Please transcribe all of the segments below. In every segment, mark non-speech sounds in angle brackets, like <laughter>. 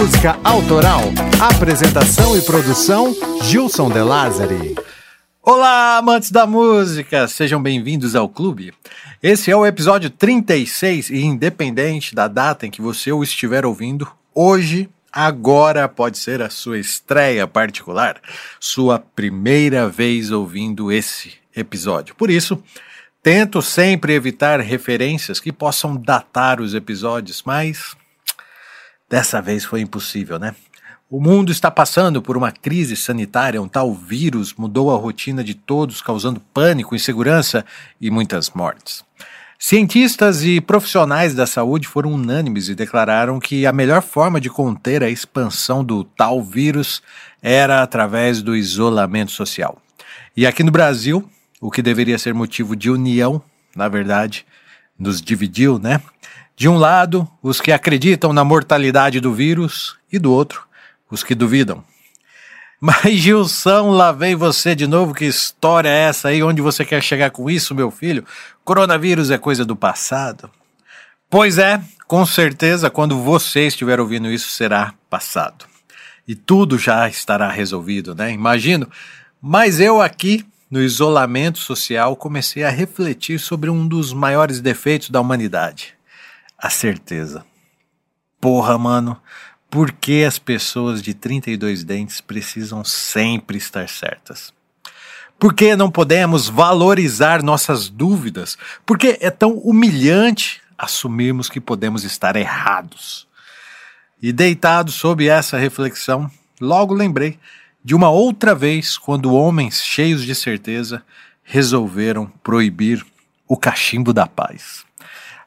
Música Autoral. Apresentação e produção Gilson De Lázari. Olá, amantes da música! Sejam bem-vindos ao clube. Esse é o episódio 36 e independente da data em que você o estiver ouvindo, hoje, agora pode ser a sua estreia particular, sua primeira vez ouvindo esse episódio. Por isso, tento sempre evitar referências que possam datar os episódios, mas dessa vez foi impossível, né? O mundo está passando por uma crise sanitária, um tal vírus mudou a rotina de todos, causando pânico, insegurança e muitas mortes. Cientistas e profissionais da saúde foram unânimes e declararam que a melhor forma de conter a expansão do tal vírus era através do isolamento social. E aqui no Brasil, o que deveria ser motivo de união, na verdade, nos dividiu, né? De um lado, os que acreditam na mortalidade do vírus, e do outro, os que duvidam. <laughs> Mas Gilson, lá vem você de novo. Que história é essa aí? Onde você quer chegar com isso, meu filho? Coronavírus é coisa do passado? Pois é, com certeza, quando você estiver ouvindo isso, será passado. E tudo já estará resolvido, né? Imagino. Mas eu aqui, no isolamento social, comecei a refletir sobre um dos maiores defeitos da humanidade: a certeza. Porra, mano por que as pessoas de 32 dentes precisam sempre estar certas? Por que não podemos valorizar nossas dúvidas? Por que é tão humilhante assumirmos que podemos estar errados? E deitado sob essa reflexão, logo lembrei de uma outra vez quando homens cheios de certeza resolveram proibir o cachimbo da paz.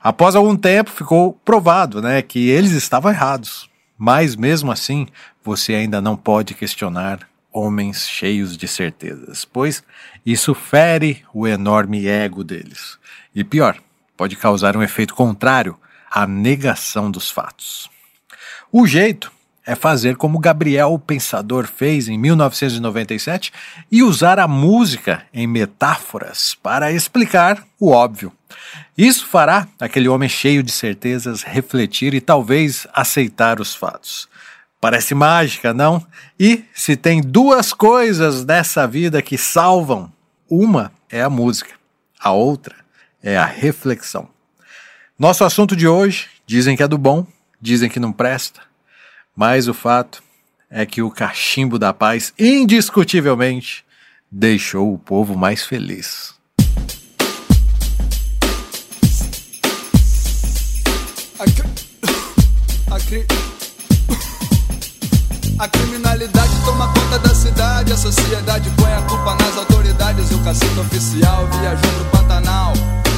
Após algum tempo ficou provado né, que eles estavam errados. Mas mesmo assim, você ainda não pode questionar homens cheios de certezas, pois isso fere o enorme ego deles. E pior, pode causar um efeito contrário à negação dos fatos. O jeito é fazer como Gabriel Pensador fez em 1997 e usar a música em metáforas para explicar o óbvio. Isso fará aquele homem cheio de certezas refletir e talvez aceitar os fatos. Parece mágica, não? E se tem duas coisas nessa vida que salvam, uma é a música, a outra é a reflexão. Nosso assunto de hoje, dizem que é do bom, dizem que não presta mas o fato é que o cachimbo da paz, indiscutivelmente, deixou o povo mais feliz. A, cri... a criminalidade toma conta da cidade, a sociedade põe a culpa nas autoridades. O cacique oficial viajou pro Pantanal,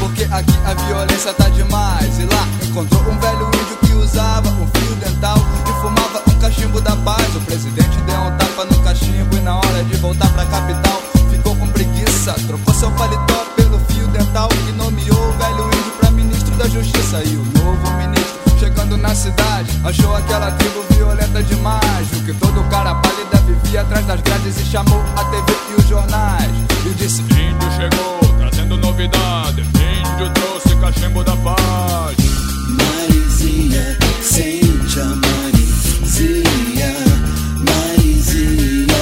porque aqui a violência tá demais. E lá encontrou um velho índio que usava um fio dental e fumava um cachimbo da paz. O presidente deu um tapa no cachimbo e na hora de voltar pra capital ficou com preguiça. Trocou seu paletó pelo fio dental e nomeou o velho índio pra ministro da justiça. E o novo ministro chegando na cidade achou aquela tribo violenta demais. Viu que todo cara pálida vivia atrás das grades e chamou a TV e os jornais. E disse: Índio chegou novidade. Índio trouxe cachimbo da paz. Marizia, sente a Marizia, Marizia.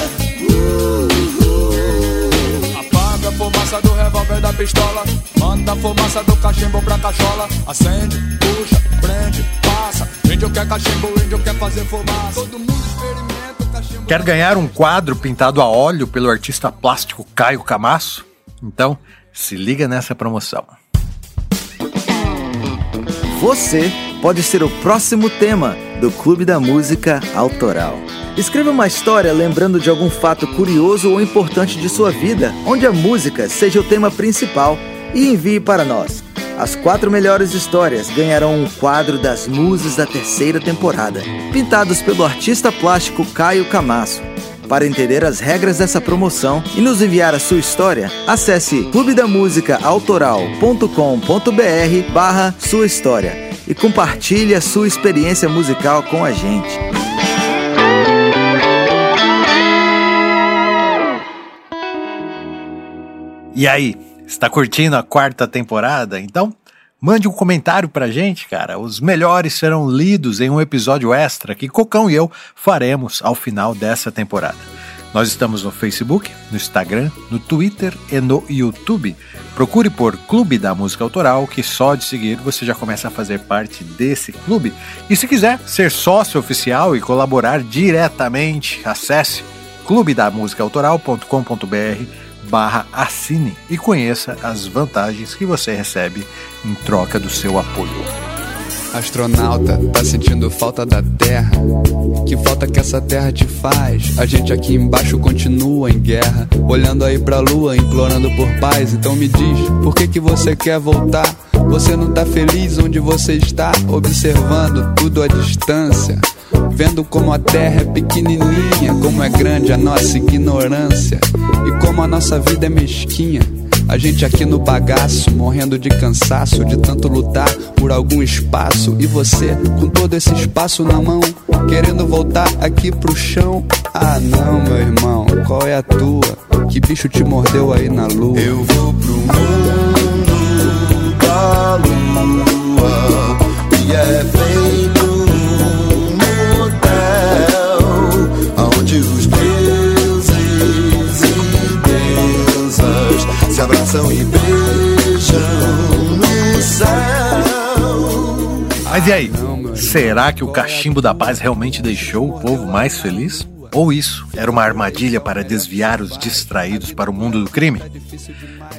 Uh, uh. Apaga a fumaça do revólver da pistola. Manda a fumaça do cachimbo pra cachola. Acende, puxa, prende, passa. Índio quer cachimbo, índio quer fazer fumaça. Todo mundo experimenta o cachimbo. Quer ganhar um quadro pintado a óleo pelo artista plástico Caio Camasso? Então, se liga nessa promoção. Você pode ser o próximo tema do Clube da Música Autoral. Escreva uma história lembrando de algum fato curioso ou importante de sua vida, onde a música seja o tema principal, e envie para nós. As quatro melhores histórias ganharão um quadro das Musas da terceira temporada, pintados pelo artista plástico Caio Camasso. Para entender as regras dessa promoção e nos enviar a sua história, acesse clubedamusicaautoral.com.br barra sua história e compartilhe a sua experiência musical com a gente. E aí, está curtindo a quarta temporada? Então, Mande um comentário pra gente, cara. Os melhores serão lidos em um episódio extra que Cocão e eu faremos ao final dessa temporada. Nós estamos no Facebook, no Instagram, no Twitter e no YouTube. Procure por Clube da Música Autoral, que só de seguir você já começa a fazer parte desse clube. E se quiser ser sócio oficial e colaborar diretamente, acesse clubedamusicaautoral.com.br barra assine e conheça as vantagens que você recebe em troca do seu apoio. Astronauta, tá sentindo falta da terra? Que falta que essa terra te faz? A gente aqui embaixo continua em guerra, olhando aí pra lua, implorando por paz. Então me diz, por que que você quer voltar? Você não tá feliz onde você está, observando tudo à distância. Vendo como a terra é pequenininha, como é grande a nossa ignorância e como a nossa vida é mesquinha. A gente aqui no bagaço, morrendo de cansaço, de tanto lutar por algum espaço. E você, com todo esse espaço na mão, querendo voltar aqui pro chão. Ah, não, meu irmão, qual é a tua? Que bicho te mordeu aí na lua? Eu vou pro mundo da lua que é abraçam e beijam no céu. Mas e aí? Será que o cachimbo da paz realmente deixou o povo mais feliz? Ou isso era uma armadilha para desviar os distraídos para o mundo do crime?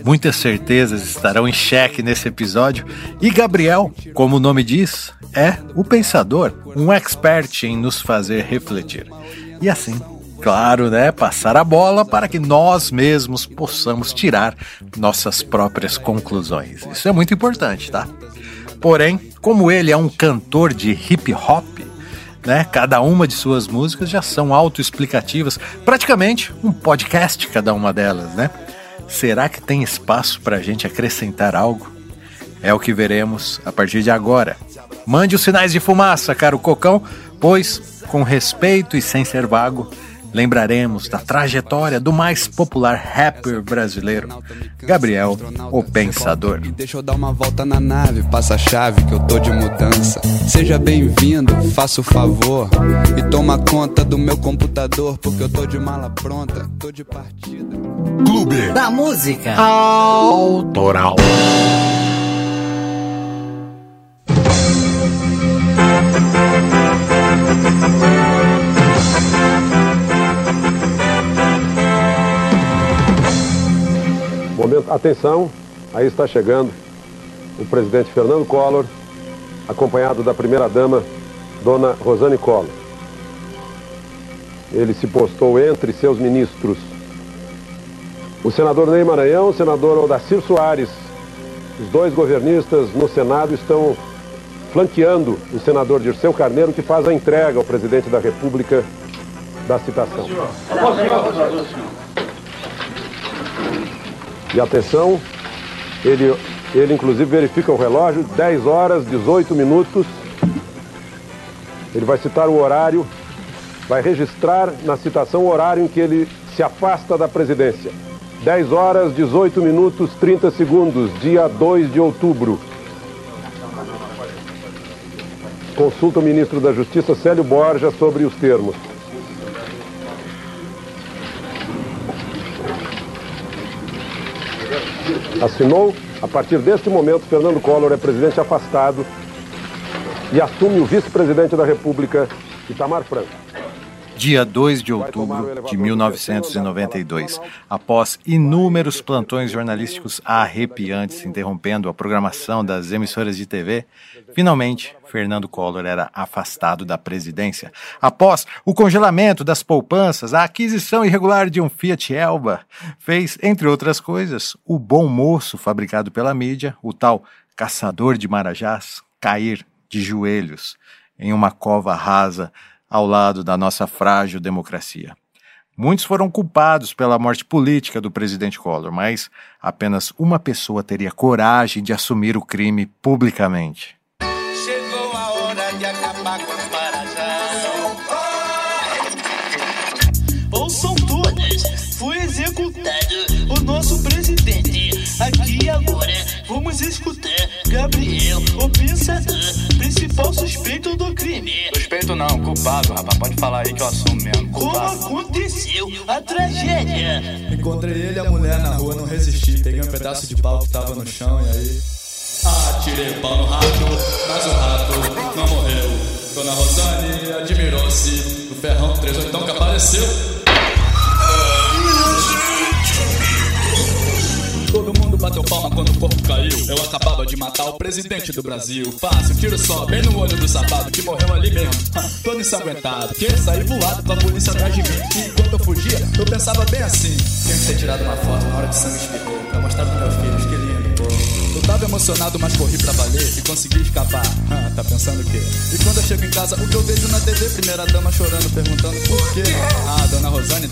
Muitas certezas estarão em xeque nesse episódio e Gabriel, como o nome diz, é o pensador, um expert em nos fazer refletir. E assim, claro, né, passar a bola para que nós mesmos possamos tirar nossas próprias conclusões. Isso é muito importante, tá? Porém, como ele é um cantor de hip hop, né? Cada uma de suas músicas já são autoexplicativas, praticamente um podcast cada uma delas, né? Será que tem espaço para a gente acrescentar algo? É o que veremos a partir de agora. Mande os sinais de fumaça, caro Cocão, pois, com respeito e sem ser vago, lembraremos da trajetória do mais popular rapper brasileiro, Gabriel, o Pensador. Deixa eu dar uma volta na nave, passa a chave que eu tô de mudança. Seja bem-vindo, faça o favor e toma conta do meu computador, porque eu tô de mala pronta, tô de partida. Clube Da música. Autoral. Momento, atenção, aí está chegando o presidente Fernando Collor, acompanhado da primeira-dama, dona Rosane Collor. Ele se postou entre seus ministros o senador Ney Maranhão, o senador Odacir Soares. Os dois governistas no Senado estão flanqueando o senador Dirceu Carneiro, que faz a entrega ao presidente da República da citação. E atenção, ele, ele inclusive verifica o relógio, 10 horas, 18 minutos. Ele vai citar o horário, vai registrar na citação o horário em que ele se afasta da presidência. 10 horas, 18 minutos, 30 segundos, dia 2 de outubro. Consulta o ministro da Justiça, Célio Borja, sobre os termos. Assinou, a partir deste momento, Fernando Collor é presidente afastado e assume o vice-presidente da República, Itamar Franco. Dia 2 de outubro de 1992, após inúmeros plantões jornalísticos arrepiantes interrompendo a programação das emissoras de TV, finalmente Fernando Collor era afastado da presidência. Após o congelamento das poupanças, a aquisição irregular de um Fiat Elba fez, entre outras coisas, o bom moço fabricado pela mídia, o tal caçador de marajás, cair de joelhos em uma cova rasa ao lado da nossa frágil democracia. Muitos foram culpados pela morte política do presidente Collor, mas apenas uma pessoa teria coragem de assumir o crime publicamente. Vamos escutar Gabriel, o pensador, principal suspeito do crime. Suspeito não, culpado, rapaz. Pode falar aí que eu assumo mesmo. Como Culpado. aconteceu a tragédia? Encontrei ele e a mulher na rua, não resisti. Peguei um pedaço de pau que tava no chão e aí. Ah, tirei o pau no rato, mas o rato não morreu. Dona Rosane admirou-se do ferrão 38 que apareceu. Todo mundo bateu palma quando o corpo caiu. Eu acabava de matar o presidente do Brasil. Fácil, tiro só, bem no olho do safado que morreu ali mesmo. <laughs> Todo ensanguentado, que saí voado com a polícia atrás de mim. E enquanto eu fugia, eu pensava bem assim: tinha que ter tirado uma foto na hora que sangue espirrou. Pra mostrar pros meus filhos, que lindo. Eu tava emocionado, mas corri pra valer e consegui escapar. Ah, tá pensando o quê? E quando eu chego em casa, o que eu vejo na TV, primeira dama chorando, perguntando por quê. Ah,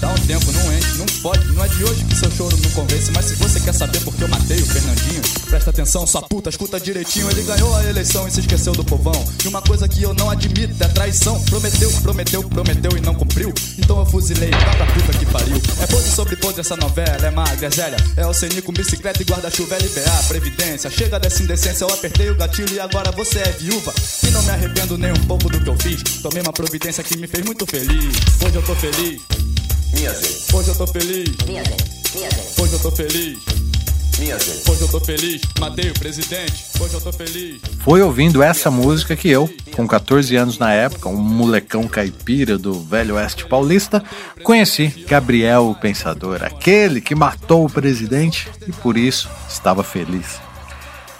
Dá um tempo, não enche, não pode. Não é de hoje que seu choro não convence, mas se você quer saber por que eu matei o Fernandinho, presta atenção, sua puta, escuta direitinho. Ele ganhou a eleição e se esqueceu do povão. E uma coisa que eu não admito é traição. Prometeu, prometeu, prometeu e não cumpriu. Então eu fuzilei, tá pra puta que pariu. É podre sobre podre essa novela, é magra, é zélia. É o com bicicleta e guarda-chuva, LBA, Previdência. Chega dessa indecência, eu apertei o gatilho e agora você é viúva. E não me arrependo nem um pouco do que eu fiz. Tomei uma providência que me fez muito feliz. Hoje eu tô feliz. Minha gente, Hoje eu tô feliz. Hoje eu tô feliz. minha gente. Hoje eu tô feliz. Matei o presidente. Hoje eu tô feliz. Foi ouvindo essa música que eu, com 14 anos na época, um molecão caipira do Velho Oeste Paulista, conheci Gabriel o Pensador, aquele que matou o presidente e por isso estava feliz.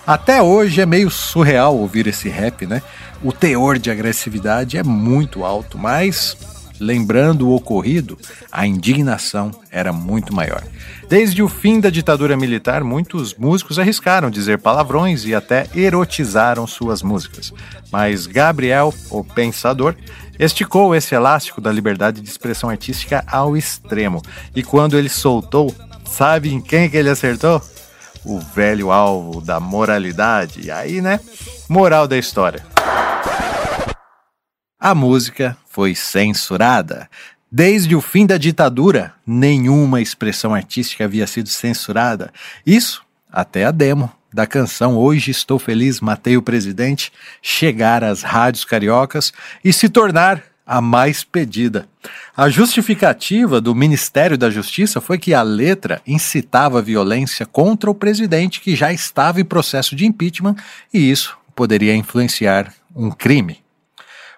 Até hoje é meio surreal ouvir esse rap, né? O teor de agressividade é muito alto, mas lembrando o ocorrido, a indignação era muito maior. Desde o fim da ditadura militar, muitos músicos arriscaram dizer palavrões e até erotizaram suas músicas. Mas Gabriel, o pensador, esticou esse elástico da liberdade de expressão artística ao extremo. E quando ele soltou, sabe em quem que ele acertou? o velho alvo da moralidade. E aí, né? Moral da história. A música foi censurada. Desde o fim da ditadura, nenhuma expressão artística havia sido censurada. Isso até a demo da canção Hoje Estou Feliz, Matei o Presidente chegar às rádios cariocas e se tornar a mais pedida. A justificativa do Ministério da Justiça foi que a letra incitava violência contra o presidente que já estava em processo de impeachment e isso poderia influenciar um crime.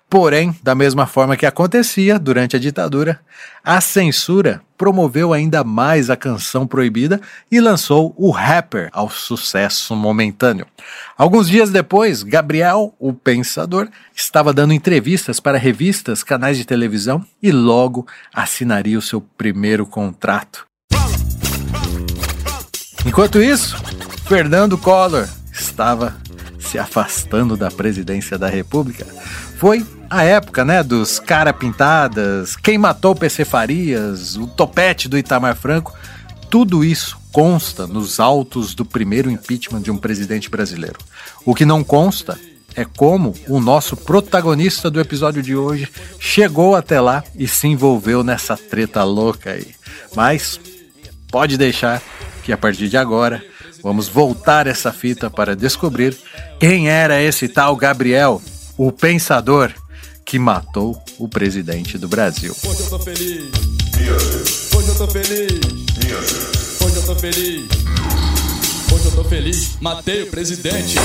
Porém, da mesma forma que acontecia durante a ditadura, a censura promoveu ainda mais a canção proibida e lançou o rapper ao sucesso momentâneo. Alguns dias depois, Gabriel, o pensador, estava dando entrevistas para revistas, canais de televisão e logo assinaria o seu primeiro contrato. Enquanto isso, Fernando Collor estava se afastando da presidência da República. Foi a época, né, dos cara pintadas, quem matou o PC Farias, o topete do Itamar Franco, tudo isso consta nos autos do primeiro impeachment de um presidente brasileiro. O que não consta é como o nosso protagonista do episódio de hoje chegou até lá e se envolveu nessa treta louca aí. Mas pode deixar que a partir de agora vamos voltar essa fita para descobrir quem era esse tal Gabriel, o pensador que matou o presidente do Brasil. Hoje eu tô feliz. Hoje eu tô feliz. Hoje eu tô feliz. Hoje eu tô feliz. Matei o presidente.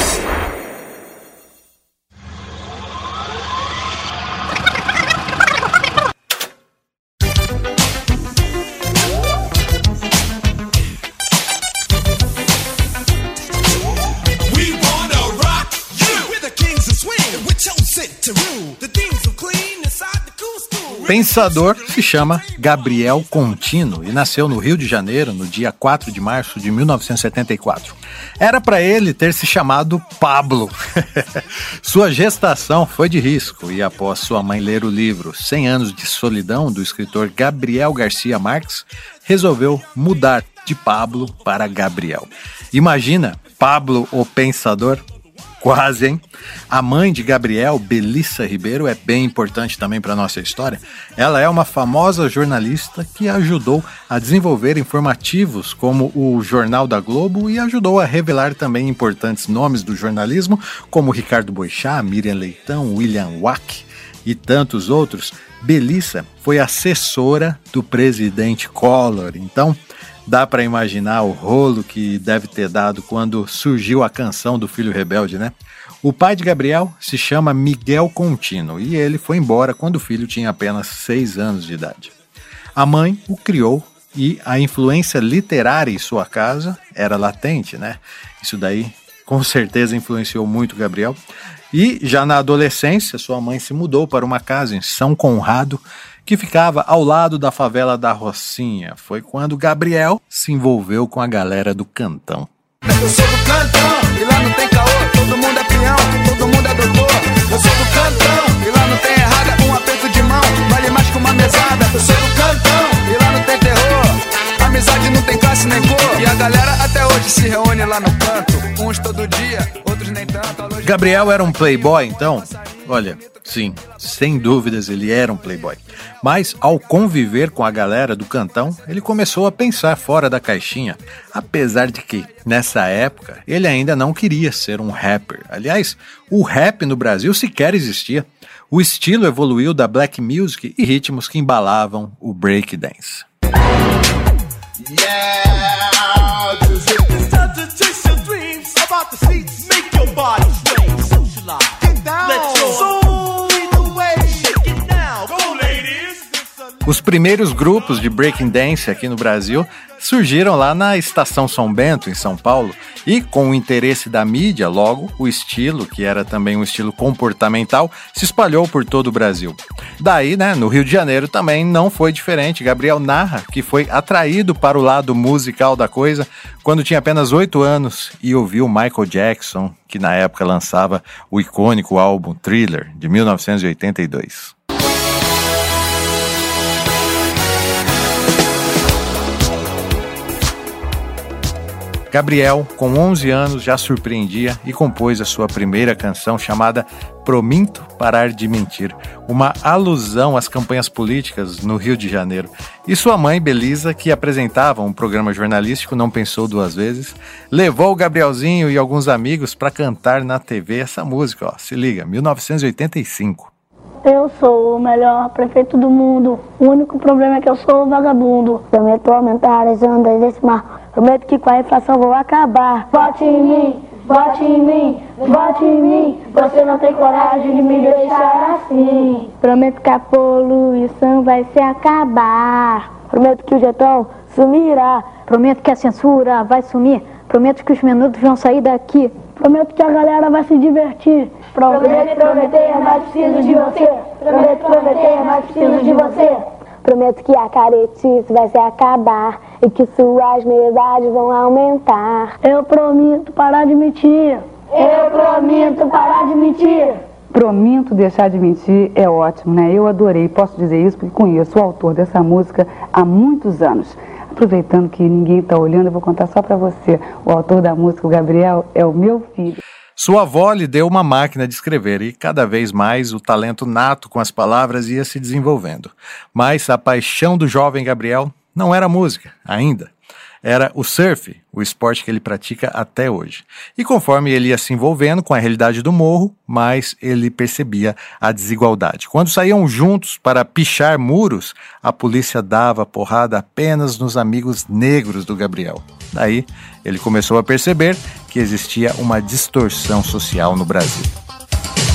Pensador se chama Gabriel Contino e nasceu no Rio de Janeiro no dia 4 de março de 1974. Era para ele ter se chamado Pablo. <laughs> sua gestação foi de risco e após sua mãe ler o livro 100 anos de solidão do escritor Gabriel Garcia Marques, resolveu mudar de Pablo para Gabriel. Imagina Pablo o Pensador Quase, hein? A mãe de Gabriel, Belissa Ribeiro, é bem importante também para nossa história. Ela é uma famosa jornalista que ajudou a desenvolver informativos como o Jornal da Globo e ajudou a revelar também importantes nomes do jornalismo, como Ricardo Boixá, Miriam Leitão, William Wack e tantos outros. Belissa foi assessora do presidente Collor. Então, dá para imaginar o rolo que deve ter dado quando surgiu a canção do Filho Rebelde, né? O pai de Gabriel se chama Miguel Contino e ele foi embora quando o filho tinha apenas seis anos de idade. A mãe o criou e a influência literária em sua casa era latente, né? Isso daí com certeza influenciou muito Gabriel. E já na adolescência, sua mãe se mudou para uma casa em São Conrado, que ficava ao lado da favela da Rocinha. Foi quando Gabriel se envolveu com a galera do Cantão. Eu sou do cantão e lá não tem caô, todo mundo é peão, todo mundo é doutor. Eu sou do cantão e lá não tem errada, um aperto de mão vale mais que uma mesada. Eu sou do cantão e lá não tem terror, amizade não tem classe nem cor. E a galera até hoje se reúne lá no canto, uns todo dia, outros nem tanto. Gabriel era um playboy, então? Olha, sim, sem dúvidas ele era um playboy. Mas ao conviver com a galera do cantão, ele começou a pensar fora da caixinha, apesar de que, nessa época, ele ainda não queria ser um rapper. Aliás, o rap no Brasil sequer existia. O estilo evoluiu da black music e ritmos que embalavam o breakdance. To chase Os primeiros grupos de breaking dance aqui no Brasil surgiram lá na Estação São Bento, em São Paulo, e com o interesse da mídia, logo, o estilo, que era também um estilo comportamental, se espalhou por todo o Brasil. Daí, né, no Rio de Janeiro também não foi diferente. Gabriel narra que foi atraído para o lado musical da coisa quando tinha apenas oito anos e ouviu Michael Jackson, que na época lançava o icônico álbum Thriller, de 1982. Gabriel, com 11 anos, já surpreendia e compôs a sua primeira canção chamada Prominto Parar de Mentir, uma alusão às campanhas políticas no Rio de Janeiro. E sua mãe, Belisa, que apresentava um programa jornalístico, não pensou duas vezes, levou o Gabrielzinho e alguns amigos para cantar na TV essa música, ó, se liga, 1985. Eu sou o melhor prefeito do mundo. O único problema é que eu sou vagabundo. Prometo aumentar as ondas desse mar. Prometo que com a inflação vou acabar. Vote em mim, vote em mim, vote em mim. Você não tem coragem de me deixar assim. Prometo que a poluição vai se acabar. Prometo que o jetão sumirá. Prometo que a censura vai sumir. Prometo que os minutos vão sair daqui. Prometo que a galera vai se divertir. Prometo prometer, mas preciso de você. Prometo prometer, mas preciso de você. Prometo que a caretice vai se acabar e que suas medalhas vão aumentar. Eu prometo parar de mentir. Eu prometo parar de mentir. Prominto deixar de mentir é ótimo, né? Eu adorei, posso dizer isso porque conheço o autor dessa música há muitos anos. Aproveitando que ninguém está olhando, eu vou contar só para você. O autor da música, o Gabriel, é o meu filho. Sua avó lhe deu uma máquina de escrever e cada vez mais o talento nato com as palavras ia se desenvolvendo. Mas a paixão do jovem Gabriel não era música, ainda. Era o surf, o esporte que ele pratica até hoje. E conforme ele ia se envolvendo com a realidade do morro, mais ele percebia a desigualdade. Quando saíam juntos para pichar muros, a polícia dava porrada apenas nos amigos negros do Gabriel. Daí, ele começou a perceber que existia uma distorção social no Brasil.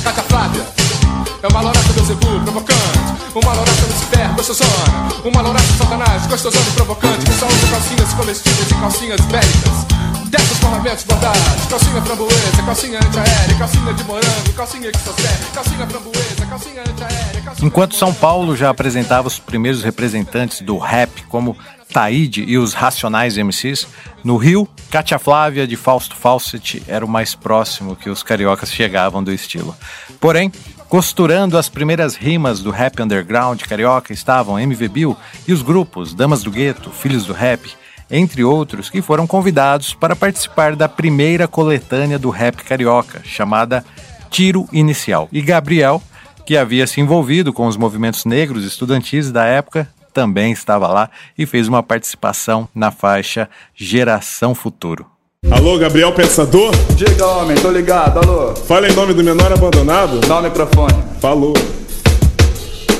Cata Flávia É uma lorata Beuzebu, provocante. Uma lorata Lucifer, gostosona Uma lorata Satanás, gostosona e provocante. Que só usa calcinhas comestíveis e calcinhas bélicas. Dessas parlamentos bordados Calcinha framboesa, calcinha antiaérea Calcinha de morango, calcinha serve Calcinha framboesa, calcinha antiaérea calcinha... Enquanto São Paulo já apresentava os primeiros representantes do rap, como Taíde e os Racionais MCs, no Rio, Cátia Flávia de Fausto Fawcett era o mais próximo que os cariocas chegavam do estilo. Porém, costurando as primeiras rimas do rap underground carioca estavam MV Bill e os grupos Damas do Gueto, Filhos do Rap, entre outros que foram convidados para participar da primeira coletânea do rap carioca, chamada Tiro Inicial. E Gabriel, que havia se envolvido com os movimentos negros estudantis da época, também estava lá e fez uma participação na faixa Geração Futuro. Alô, Gabriel Pensador? Diga, homem, tô ligado, alô. Fala em nome do menor abandonado? Dá o microfone. Falou.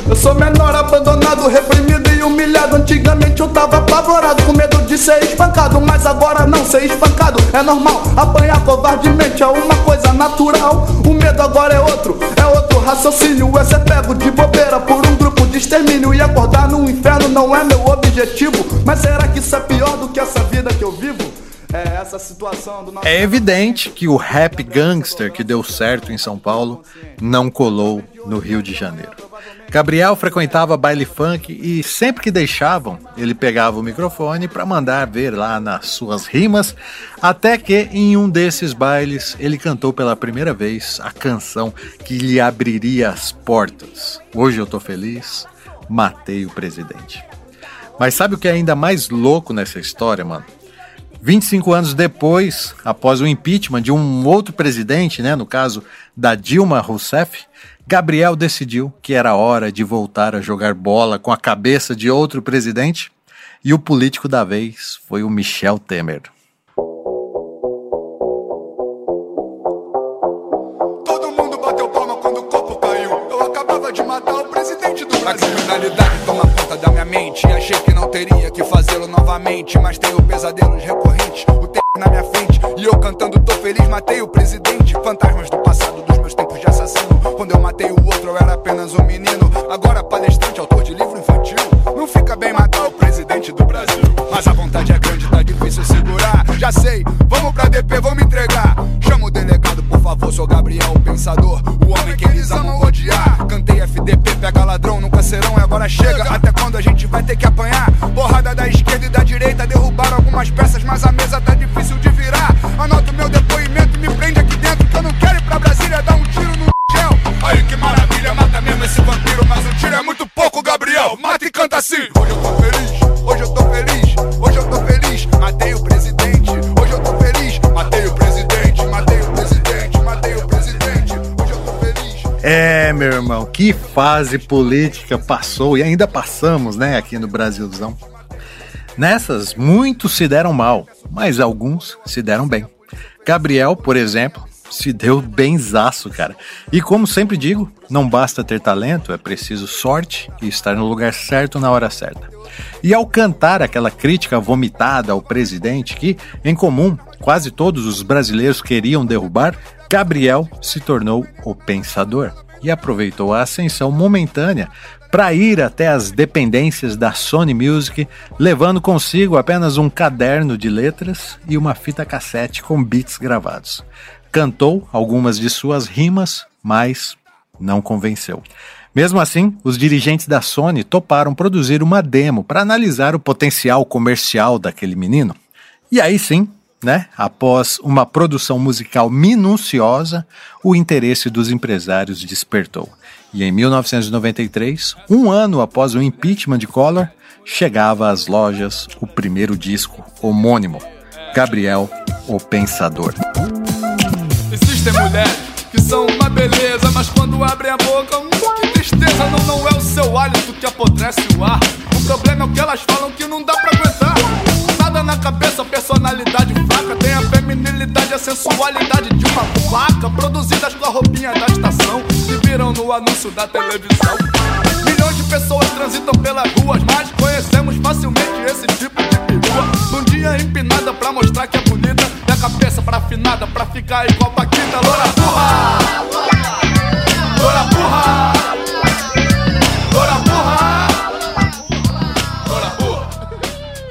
Eu sou menor abandonado, reprimido e humilhado. Antigamente eu tava apavorado, com medo de ser espancado. Mas agora não ser espancado é normal. Apanhar covardemente é uma coisa natural. O medo agora é outro, é outro raciocínio. É ser pego de bobeira por um grupo de extermínio. E acordar no inferno não é meu objetivo. Mas será que isso é pior do que essa vida que eu vivo? É essa situação do nosso. É evidente que o rap gangster que deu certo em São Paulo não colou no Rio de Janeiro. Gabriel frequentava baile funk e sempre que deixavam, ele pegava o microfone para mandar ver lá nas suas rimas, até que em um desses bailes ele cantou pela primeira vez a canção que lhe abriria as portas. Hoje eu tô feliz, matei o presidente. Mas sabe o que é ainda mais louco nessa história, mano? 25 anos depois, após o impeachment de um outro presidente, né, no caso da Dilma Rousseff, Gabriel decidiu que era hora de voltar a jogar bola com a cabeça de outro presidente e o político da vez foi o Michel Temer. Todo mundo bateu palma quando o copo caiu. Eu acabava de matar o presidente do Brasil. A criminalidade toma conta da minha mente. Achei que não teria que fazê-lo novamente. Mas tenho pesadelos recorrentes. O tempo na minha frente. E eu cantando, tô feliz, matei o presidente. Fantasmas do passado, dos meus tempos de assassino. Quando eu matei o outro, eu era apenas um menino. Agora palestrante, autor de livro infantil. Não fica bem matar o presidente do Brasil. Mas a vontade é grande, difícil segurar. Já sei, vamos pra DP, vamos entregar. Chama o delegado, por favor, sou Gabriel, o pensador. O homem que eles amam odiar. Cantei FDP, pega ladrão, nunca serão e agora chega. Até quando a gente vai ter que apanhar? Porrada da esquerda e da direita, derrubaram algumas peças, mas a mesa tá difícil de que fase política passou e ainda passamos, né, aqui no Brasilzão. Nessas, muitos se deram mal, mas alguns se deram bem. Gabriel, por exemplo, se deu benzaço, cara. E como sempre digo, não basta ter talento, é preciso sorte e estar no lugar certo na hora certa. E ao cantar aquela crítica vomitada ao presidente que, em comum, quase todos os brasileiros queriam derrubar, Gabriel se tornou o pensador e aproveitou a ascensão momentânea para ir até as dependências da Sony Music, levando consigo apenas um caderno de letras e uma fita cassete com beats gravados. Cantou algumas de suas rimas, mas não convenceu. Mesmo assim, os dirigentes da Sony toparam produzir uma demo para analisar o potencial comercial daquele menino. E aí sim, né, após uma produção musical minuciosa, o interesse dos empresários despertou. E em 1993, um ano após o impeachment de Collor, chegava às lojas o primeiro disco homônimo, Gabriel, o Pensador. Existem mulheres que são uma beleza, mas quando abrem a boca, hum, que tristeza. Não, não é o seu hálito que apodrece o ar. O problema é o que elas falam que não dá pra aguentar. Na cabeça, personalidade fraca. Tem a feminilidade, a sensualidade de uma vaca. Produzidas com a roupinha da estação. Que viram no anúncio da televisão. Milhões de pessoas transitam pelas ruas, mas conhecemos facilmente esse tipo de perua. Num dia empinada pra mostrar que é bonita. E a cabeça pra afinada pra ficar igual Paquita. Loura burra! Loura burra!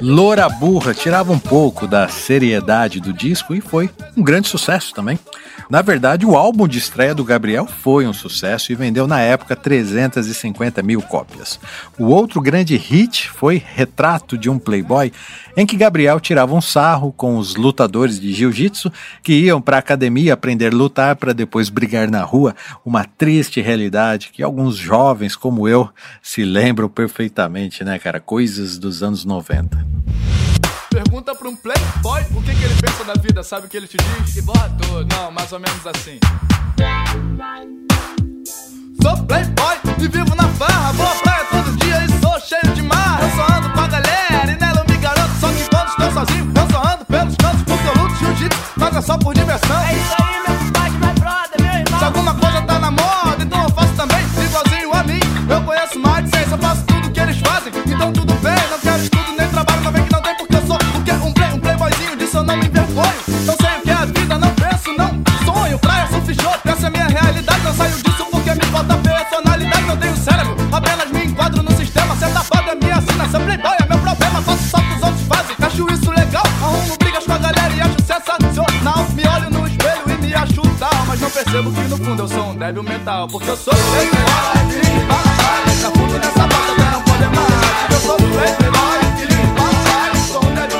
Loura Burra tirava um pouco da seriedade do disco e foi um grande sucesso também. Na verdade, o álbum de estreia do Gabriel foi um sucesso e vendeu na época 350 mil cópias. O outro grande hit foi Retrato de um Playboy, em que Gabriel tirava um sarro com os lutadores de jiu-jitsu que iam para a academia aprender a lutar para depois brigar na rua, uma triste realidade que alguns jovens como eu se lembram perfeitamente, né, cara? Coisas dos anos 90. Pergunta pra um playboy o que, que ele pensa da vida, sabe o que ele te diz? Borra tudo. Não, mais ou menos assim. Sou playboy e vivo na farra, vou à praia todo dia e sou cheio de marra. Eu só ando com a galera e nela eu me garanto. Só que quando estou sozinho, eu só ando pelos cantos porque eu luto jiu-jitsu, mas é só por diversão. É isso aí, percebo que no fundo eu sou um débil mental. Porque eu sou playboy, Tá fundo nessa bota até não poder mais. Eu sou playboy, eu sou playboy.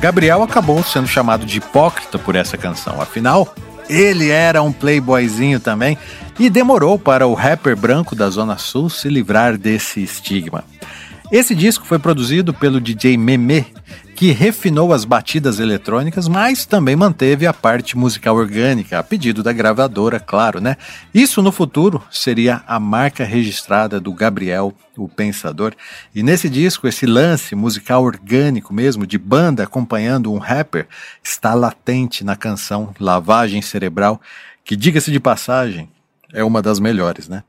Gabriel acabou sendo chamado de hipócrita por essa canção. Afinal, ele era um playboyzinho também e demorou para o rapper branco da Zona Sul se livrar desse estigma. Esse disco foi produzido pelo DJ Meme, que refinou as batidas eletrônicas, mas também manteve a parte musical orgânica, a pedido da gravadora, claro, né? Isso no futuro seria a marca registrada do Gabriel, o Pensador. E nesse disco, esse lance musical orgânico mesmo, de banda acompanhando um rapper, está latente na canção Lavagem Cerebral, que, diga-se de passagem, é uma das melhores, né?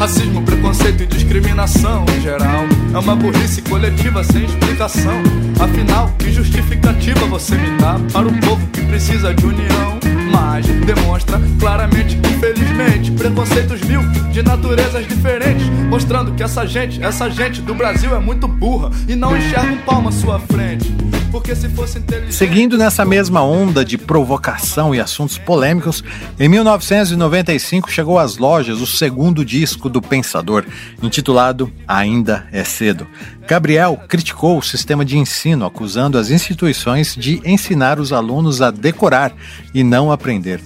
Racismo, preconceito e discriminação em geral. É uma burrice coletiva sem explicação. Afinal, que justificativa você me dá Para um povo que precisa de união Mas demonstra claramente, infelizmente Preconceitos mil de naturezas diferentes Mostrando que essa gente, essa gente do Brasil é muito burra E não enxerga um palmo à sua frente Porque se fosse inteligente Seguindo nessa mesma onda de provocação e assuntos polêmicos, em 1995 chegou às lojas o segundo disco do Pensador, intitulado Ainda é Cedo. Gabriel criticou o sistema de ensino, acusando as instituições de ensinar os alunos a decorar e não aprender.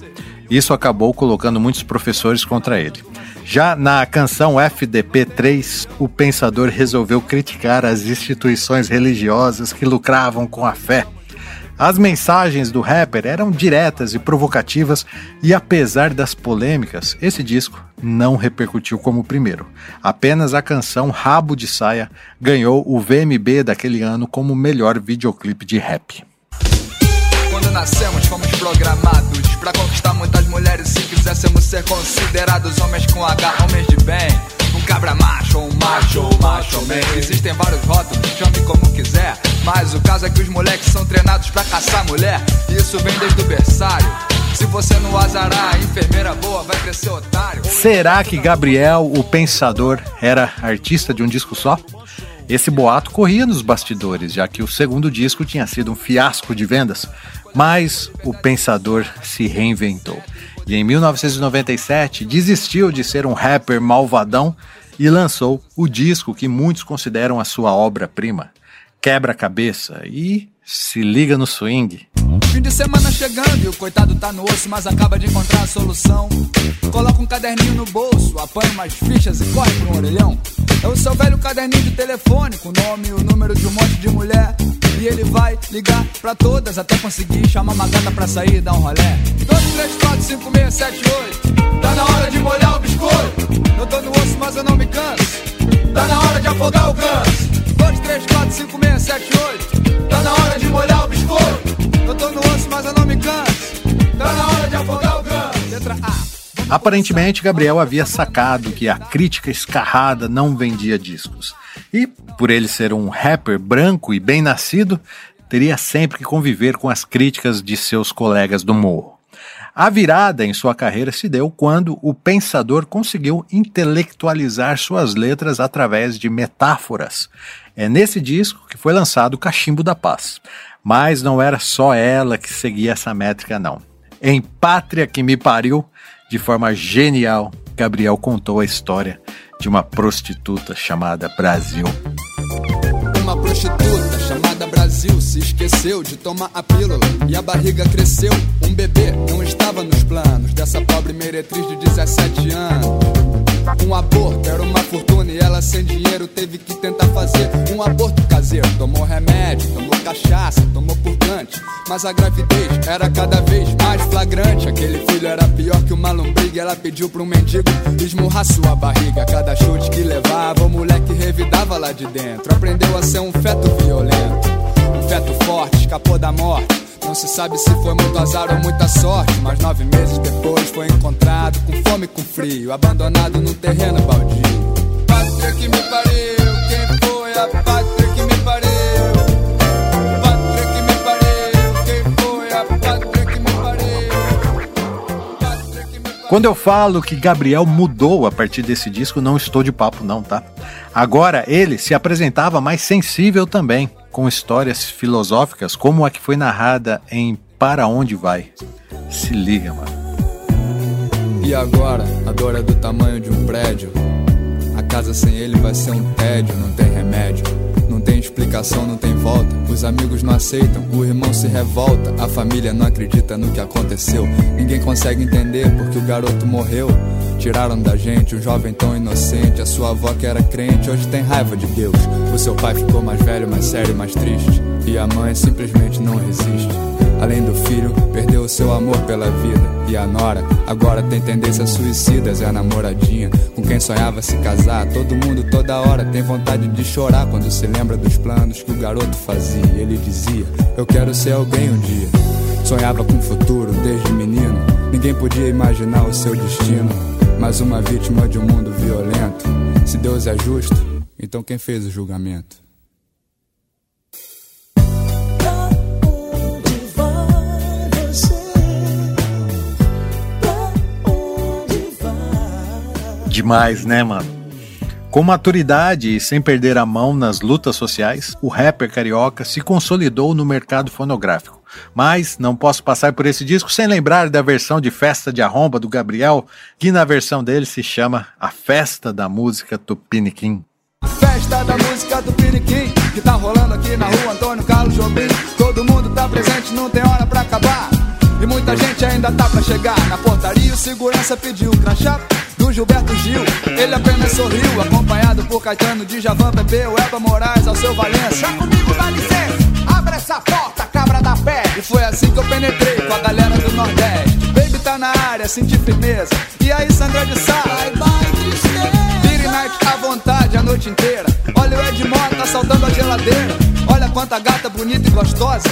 Isso acabou colocando muitos professores contra ele. Já na canção FDP 3, o pensador resolveu criticar as instituições religiosas que lucravam com a fé. As mensagens do rapper eram diretas e provocativas, e apesar das polêmicas, esse disco não repercutiu como o primeiro. Apenas a canção Rabo de Saia ganhou o VMB daquele ano como melhor videoclipe de rap. Quando nascemos, fomos programados pra conquistar muitas mulheres. Se quiséssemos ser considerados homens com H, homens de bem. Um cabra macho, um macho, um macho man. Existem vários rótulos, chame como quiser. Mas o caso é que os moleques são treinados pra caçar mulher. E isso vem desde o berçário. Se você não azarar, enfermeira boa vai crescer otário. Será que Gabriel, o Pensador, era artista de um disco só? Esse boato corria nos bastidores, já que o segundo disco tinha sido um fiasco de vendas, mas o Pensador se reinventou. E em 1997 desistiu de ser um rapper malvadão e lançou o disco que muitos consideram a sua obra-prima, Quebra-Cabeça e Se Liga no Swing. Fim de semana chegando e o coitado tá no osso, mas acaba de encontrar a solução. Coloca um caderninho no bolso, apanha umas fichas e corre pra um orelhão. É o seu velho caderninho de telefone, com o nome e o número de um monte de mulher. E ele vai ligar pra todas até conseguir chamar uma gata pra sair e dar um rolé. 2, 3, 4, 5, 6, 7, 8. Tá na hora de molhar o biscoito. Eu tô no osso, mas eu não me canso. Tá na hora de afogar o ganso. 2, 3, 4, 5, 6, 7, 8. Tá na hora de molhar o biscoito. Eu tô no osso, mas eu não me canso. Tá na hora de afogar o ganso. Letra A. Aparentemente, Gabriel havia sacado que a crítica escarrada não vendia discos. E, por ele ser um rapper branco e bem nascido, teria sempre que conviver com as críticas de seus colegas do morro. A virada em sua carreira se deu quando o pensador conseguiu intelectualizar suas letras através de metáforas. É nesse disco que foi lançado Cachimbo da Paz. Mas não era só ela que seguia essa métrica, não. Em Pátria que me pariu, de forma genial, Gabriel contou a história de uma prostituta chamada Brasil. Prostituta chamada Brasil se esqueceu de tomar a pílula e a barriga cresceu. Um bebê não estava nos planos dessa pobre meretriz de 17 anos. Um aborto era uma fortuna e ela sem dinheiro teve que tentar fazer um aborto caseiro. Tomou remédio, tomou cachaça, tomou purgante. Mas a gravidez era cada vez mais flagrante. Aquele filho era pior que uma lombriga. Ela pediu pra um mendigo esmurrar sua barriga. Cada chute que levava, o moleque revidava lá de dentro. Aprendeu a ser um feto violento. Feto forte, escapou da morte. Não se sabe se foi muito azar ou muita sorte. Mas nove meses depois foi encontrado com fome e com frio, abandonado no terreno baldio. Pátria que me pariu, quem foi a pátria que me pariu? Pátria que me pariu, quem foi a pátria que me pariu? Quando eu falo que Gabriel mudou a partir desse disco, não estou de papo não, tá? Agora ele se apresentava mais sensível também, com histórias filosóficas como a que foi narrada em Para Onde Vai. Se liga, mano. E agora, a dor é do tamanho de um prédio. A casa sem ele vai ser um tédio, não tem remédio. Explicação, não tem volta. Os amigos não aceitam, o irmão se revolta. A família não acredita no que aconteceu. Ninguém consegue entender porque o garoto morreu. Tiraram da gente um jovem tão inocente. A sua avó que era crente hoje tem raiva de Deus. O seu pai ficou mais velho, mais sério, mais triste. E a mãe simplesmente não resiste. Além do filho, perdeu o seu amor pela vida. E a nora agora tem tendências suicidas. É a namoradinha com quem sonhava se casar. Todo mundo toda hora tem vontade de chorar quando se lembra dos planos que o garoto fazia. Ele dizia: Eu quero ser alguém um dia. Sonhava com o futuro desde menino. Ninguém podia imaginar o seu destino. Mas uma vítima de um mundo violento. Se Deus é justo, então quem fez o julgamento? Demais, né, mano? Com maturidade e sem perder a mão nas lutas sociais, o rapper carioca se consolidou no mercado fonográfico. Mas não posso passar por esse disco sem lembrar da versão de Festa de Arromba do Gabriel, que na versão dele se chama A Festa da Música Tupiniquim. Festa da música do Piniquim Que tá rolando aqui na rua Antônio Carlos Jobim Todo mundo tá presente, não tem hora pra acabar E muita gente ainda tá pra chegar Na portaria. O segurança pediu o crachá do Gilberto Gil. Ele apenas sorriu, acompanhado por Caetano Djavan, Bebeu, Eva Moraes, ao seu Valença Comigo dá licença, abre essa porta, cabra da pé. E foi assim que eu penetrei com a galera do Nordeste. Baby tá na área, senti firmeza. E aí Sandra de Sá? Bye bye tristeza night à vontade a noite inteira. Olha o Ed Mota assaltando a geladeira quanta gata bonita e gostosa.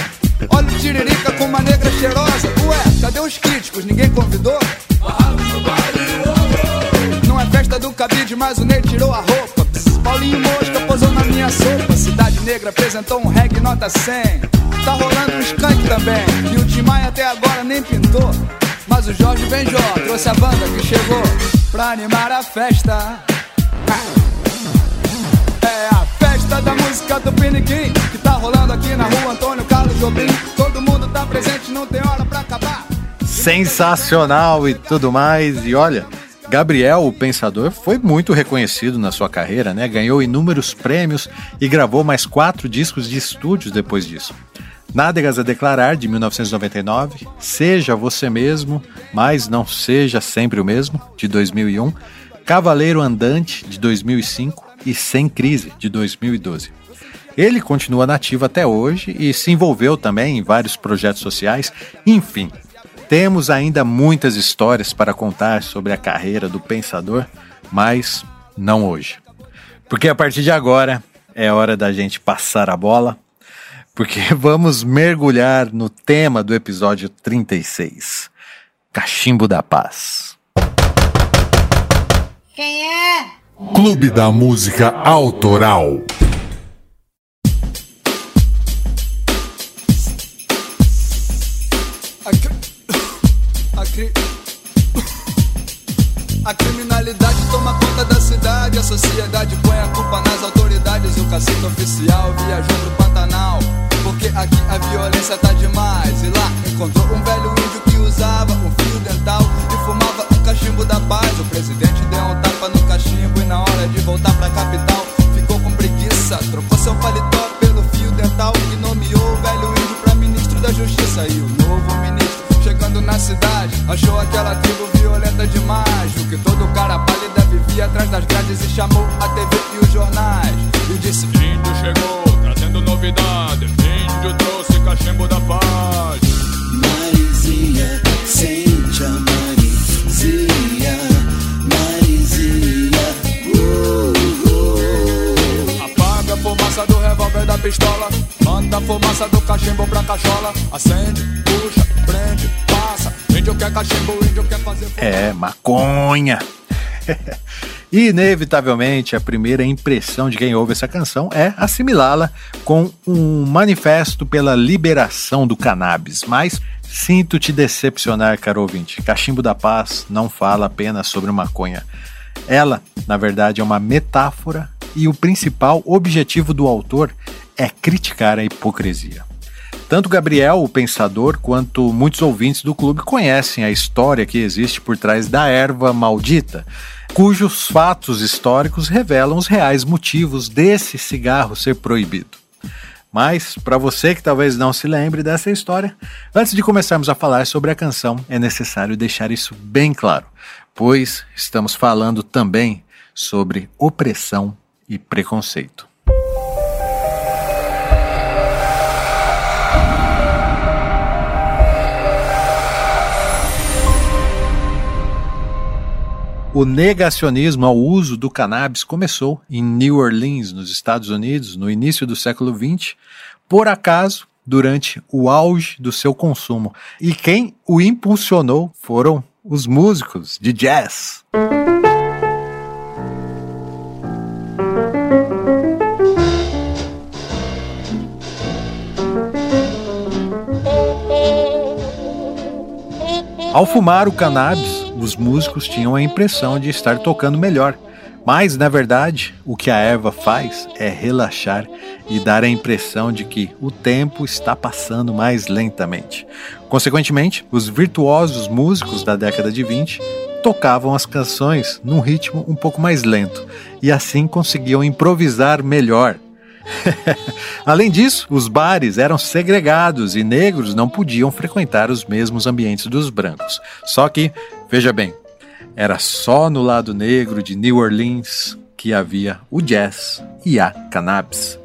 Olha o Tiririca com uma negra cheirosa. Ué, cadê os críticos? Ninguém convidou? Não é festa do cabide, mas o Ney tirou a roupa. Pss, Paulinho Mosca posou na minha sopa. Cidade Negra apresentou um reggae nota 100 Tá rolando um skunk também. E o Tim Maia até agora nem pintou. Mas o Jorge Benjó trouxe a banda que chegou Pra animar a festa da música do Piniquim Que tá rolando aqui na rua Antônio Carlos Jobim Todo mundo tá presente, não tem hora pra acabar sensacional e tudo mais. E olha, Gabriel, o pensador, foi muito reconhecido na sua carreira, né? Ganhou inúmeros prêmios e gravou mais quatro discos de estúdios depois disso. Nádegas a Declarar, de 1999, Seja Você Mesmo, mas Não Seja Sempre o Mesmo, de 2001, Cavaleiro Andante, de 2005 e Sem Crise, de 2012. Ele continua nativo até hoje e se envolveu também em vários projetos sociais, enfim, temos ainda muitas histórias para contar sobre a carreira do pensador, mas não hoje. Porque a partir de agora é hora da gente passar a bola, porque <laughs> vamos mergulhar no tema do episódio 36: Cachimbo da Paz. Quem é? Clube da Música Autoral. A, cri... a, cri... a criminalidade toma conta da cidade, a sociedade põe a culpa nas autoridades. O cacique oficial viajou pro Pantanal, porque aqui a violência tá demais. E lá encontrou um velho índio que usava um fio dental E fumava um cachimbo da paz. O presidente deu um tapa no cachimbo E na hora de voltar pra capital Ficou com preguiça, trocou seu paletó pelo fio dental E nomeou o velho índio pra ministro da justiça. E o novo ministro chegando na cidade Achou aquela tribo violenta demais. O que todo cara pálida vivia atrás das grades E chamou a TV e os jornais. E disse, índio chegou, trazendo novidades. Cachimbo da paz. Marizia, sente a Marizia, Marizia. Uh, uh. Apaga a fumaça do revólver da pistola. Manda a fumaça do cachimbo pra cachola. Acende, puxa, prende, passa. Índio quer cachimbo, índio quer fazer. É, maconha. <laughs> Inevitavelmente, a primeira impressão de quem ouve essa canção é assimilá-la com um manifesto pela liberação do cannabis. Mas sinto te decepcionar, caro ouvinte. Cachimbo da Paz não fala apenas sobre maconha. Ela, na verdade, é uma metáfora e o principal objetivo do autor é criticar a hipocrisia. Tanto Gabriel, o pensador, quanto muitos ouvintes do clube conhecem a história que existe por trás da erva maldita, cujos fatos históricos revelam os reais motivos desse cigarro ser proibido. Mas, para você que talvez não se lembre dessa história, antes de começarmos a falar sobre a canção, é necessário deixar isso bem claro, pois estamos falando também sobre opressão e preconceito. O negacionismo ao uso do cannabis começou em New Orleans, nos Estados Unidos, no início do século XX, por acaso, durante o auge do seu consumo. E quem o impulsionou foram os músicos de jazz. Ao fumar o cannabis, os músicos tinham a impressão de estar tocando melhor. Mas, na verdade, o que a erva faz é relaxar e dar a impressão de que o tempo está passando mais lentamente. Consequentemente, os virtuosos músicos da década de 20 tocavam as canções num ritmo um pouco mais lento e assim conseguiam improvisar melhor. <laughs> Além disso, os bares eram segregados e negros não podiam frequentar os mesmos ambientes dos brancos. Só que, veja bem, era só no lado negro de New Orleans que havia o jazz e a cannabis.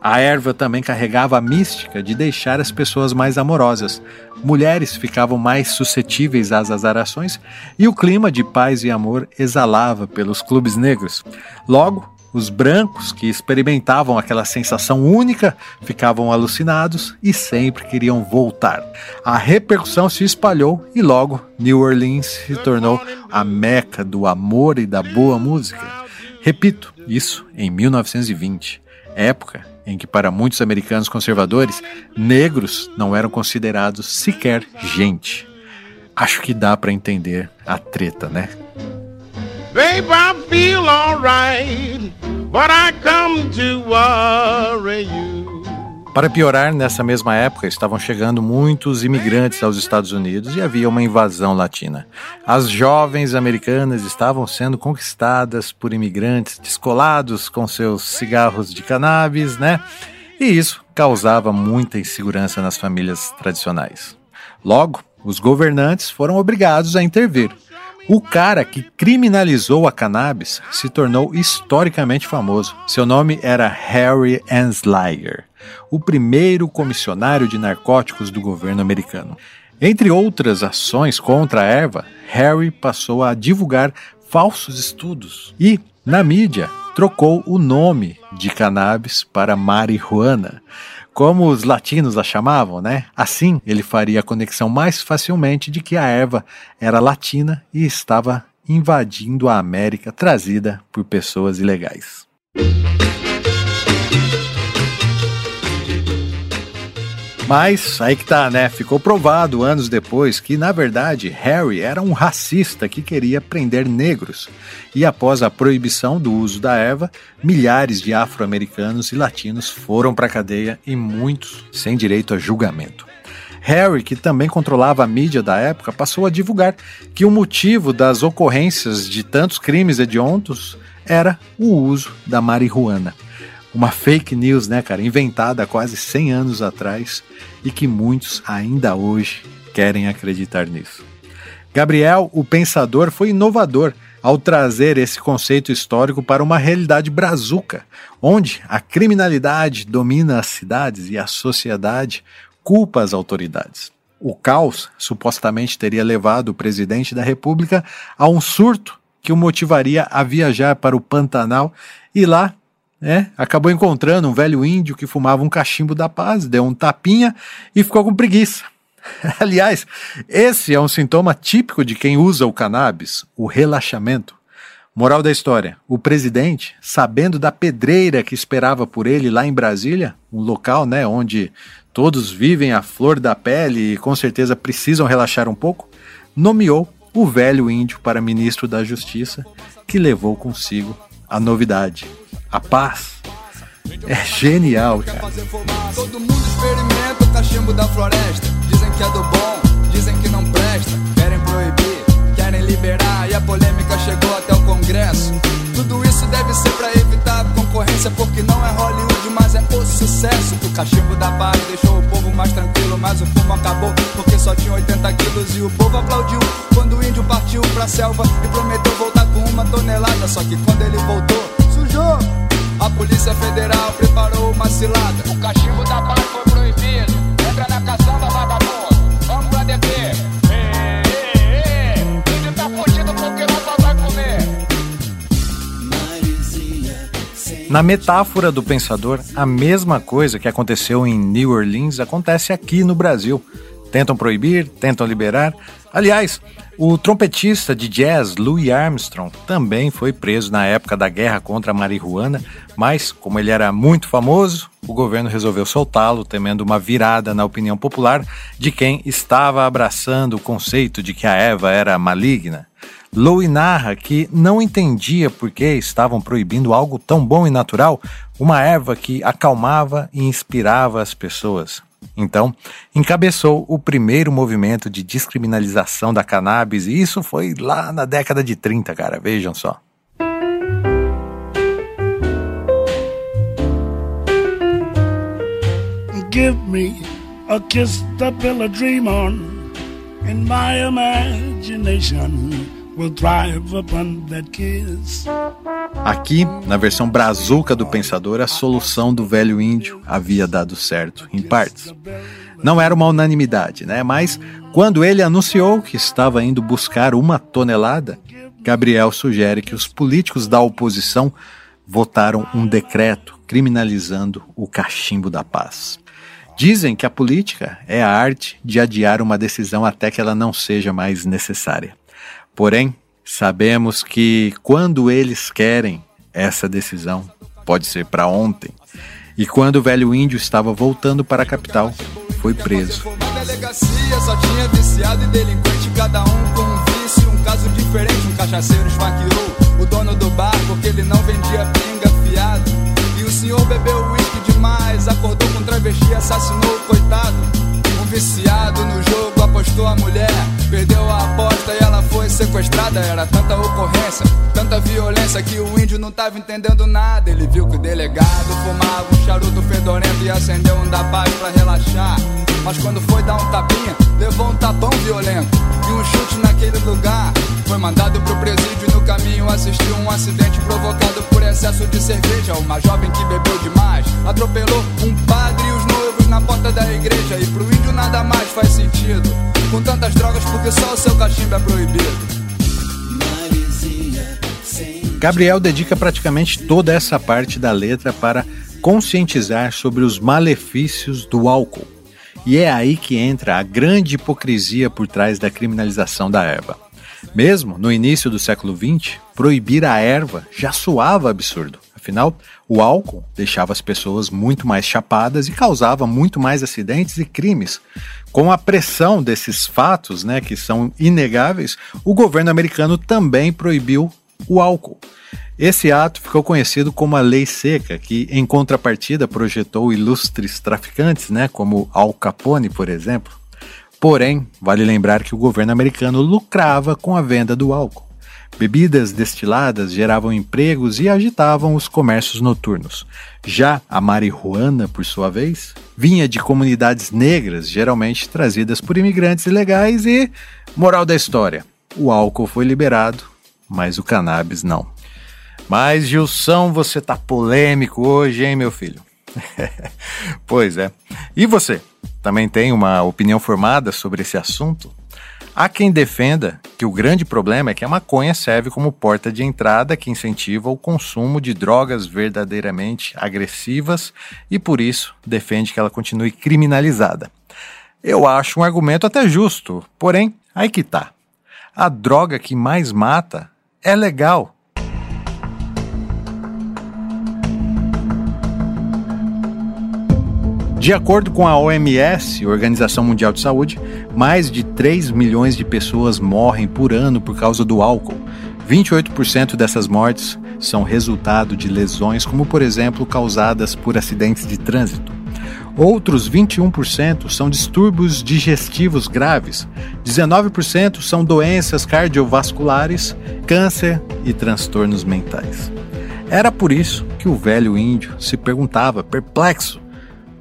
A erva também carregava a mística de deixar as pessoas mais amorosas. Mulheres ficavam mais suscetíveis às azarações e o clima de paz e amor exalava pelos clubes negros. Logo, os brancos que experimentavam aquela sensação única ficavam alucinados e sempre queriam voltar. A repercussão se espalhou e logo New Orleans se tornou a meca do amor e da boa música. Repito, isso em 1920, época em que para muitos americanos conservadores, negros não eram considerados sequer gente. Acho que dá para entender a treta, né? Babe, I feel alright, but I come to worry you. Para piorar, nessa mesma época estavam chegando muitos imigrantes aos Estados Unidos e havia uma invasão latina. As jovens americanas estavam sendo conquistadas por imigrantes descolados com seus cigarros de cannabis, né? E isso causava muita insegurança nas famílias tradicionais. Logo, os governantes foram obrigados a intervir. O cara que criminalizou a cannabis se tornou historicamente famoso. Seu nome era Harry Anslinger, o primeiro comissionário de narcóticos do governo americano. Entre outras ações contra a erva, Harry passou a divulgar falsos estudos e, na mídia, trocou o nome de cannabis para marihuana como os latinos a chamavam, né? Assim, ele faria a conexão mais facilmente de que a erva era latina e estava invadindo a América trazida por pessoas ilegais. Mas aí que tá, né? Ficou provado anos depois que, na verdade, Harry era um racista que queria prender negros. E após a proibição do uso da erva, milhares de afro-americanos e latinos foram para a cadeia e muitos sem direito a julgamento. Harry, que também controlava a mídia da época, passou a divulgar que o motivo das ocorrências de tantos crimes hediondos era o uso da marihuana. Uma fake news, né, cara? Inventada há quase 100 anos atrás e que muitos ainda hoje querem acreditar nisso. Gabriel, o pensador, foi inovador ao trazer esse conceito histórico para uma realidade brazuca, onde a criminalidade domina as cidades e a sociedade culpa as autoridades. O caos supostamente teria levado o presidente da República a um surto que o motivaria a viajar para o Pantanal e lá né, acabou encontrando um velho índio que fumava um cachimbo da paz, deu um tapinha e ficou com preguiça. <laughs> Aliás, esse é um sintoma típico de quem usa o cannabis, o relaxamento. Moral da história: o presidente, sabendo da pedreira que esperava por ele lá em Brasília, um local né, onde todos vivem a flor da pele e com certeza precisam relaxar um pouco, nomeou o velho índio para ministro da Justiça, que levou consigo a novidade, a paz. É genial, cara. Todo mundo experimenta o cachimbo da floresta. Dizem que é do bom, dizem que não presta. Querem proibir, querem liberar. E a polêmica chegou até o Congresso. Tudo isso deve ser pra evitar concorrência. Porque não é Hollywood, mas é o sucesso. O cachimbo da paz deixou o povo mais tranquilo. Mas o fumo acabou porque só tinha 80 quilos. E o povo aplaudiu quando o índio partiu pra selva. E prometeu voltar com uma tonelada. Só que quando ele voltou, sujou. A Polícia Federal preparou uma cilada. O cachimbo da paz foi proibido. Entra na caçamba, vagabundo. Na metáfora do pensador, a mesma coisa que aconteceu em New Orleans acontece aqui no Brasil. Tentam proibir, tentam liberar. Aliás, o trompetista de jazz Louis Armstrong também foi preso na época da guerra contra a marihuana, mas, como ele era muito famoso, o governo resolveu soltá-lo, temendo uma virada na opinião popular de quem estava abraçando o conceito de que a Eva era maligna. Louis narra que não entendia por que estavam proibindo algo tão bom e natural, uma erva que acalmava e inspirava as pessoas. Então, encabeçou o primeiro movimento de descriminalização da cannabis, e isso foi lá na década de 30, cara, vejam só. Give me a kiss to build a dream on, and my imagination Aqui, na versão brazuca do Pensador, a solução do velho índio havia dado certo, em partes. Não era uma unanimidade, né? Mas quando ele anunciou que estava indo buscar uma tonelada, Gabriel sugere que os políticos da oposição votaram um decreto criminalizando o cachimbo da paz. Dizem que a política é a arte de adiar uma decisão até que ela não seja mais necessária. Porém, sabemos que quando eles querem essa decisão, pode ser para ontem. E quando o velho índio estava voltando para a capital, foi preso. Senhor bebeu uísque demais, acordou com travesti, assassinou o coitado. Viciado no jogo apostou a mulher, perdeu a aposta e ela foi sequestrada. Era tanta ocorrência, tanta violência que o índio não tava entendendo nada. Ele viu que o delegado fumava um charuto fedorento e acendeu um da paz pra relaxar. Mas quando foi dar um tapinha, levou um tapão violento e um chute naquele lugar. Foi mandado pro presídio e no caminho assistiu um acidente provocado por excesso de cerveja. Uma jovem que bebeu demais atropelou um padre e os noivos na porta da igreja. E pro índio nada mais faz sentido. Com tantas drogas, porque só o seu cachimbo é proibido. Gabriel dedica praticamente toda essa parte da letra para conscientizar sobre os malefícios do álcool. E é aí que entra a grande hipocrisia por trás da criminalização da erva. Mesmo no início do século XX, proibir a erva já soava absurdo. Afinal, o álcool deixava as pessoas muito mais chapadas e causava muito mais acidentes e crimes. Com a pressão desses fatos, né, que são inegáveis, o governo americano também proibiu o álcool. Esse ato ficou conhecido como a Lei Seca, que, em contrapartida, projetou ilustres traficantes, né, como Al Capone, por exemplo. Porém, vale lembrar que o governo americano lucrava com a venda do álcool. Bebidas destiladas geravam empregos e agitavam os comércios noturnos. Já a marihuana, por sua vez, vinha de comunidades negras, geralmente trazidas por imigrantes ilegais e, moral da história, o álcool foi liberado, mas o cannabis não. Mas Gilson, você tá polêmico hoje, hein, meu filho? <laughs> pois é. E você? Também tem uma opinião formada sobre esse assunto? Há quem defenda que o grande problema é que a maconha serve como porta de entrada que incentiva o consumo de drogas verdadeiramente agressivas e por isso defende que ela continue criminalizada. Eu acho um argumento até justo, porém, aí que tá. A droga que mais mata é legal. De acordo com a OMS, Organização Mundial de Saúde, mais de 3 milhões de pessoas morrem por ano por causa do álcool. 28% dessas mortes são resultado de lesões, como por exemplo causadas por acidentes de trânsito. Outros 21% são distúrbios digestivos graves, 19% são doenças cardiovasculares, câncer e transtornos mentais. Era por isso que o velho índio se perguntava, perplexo,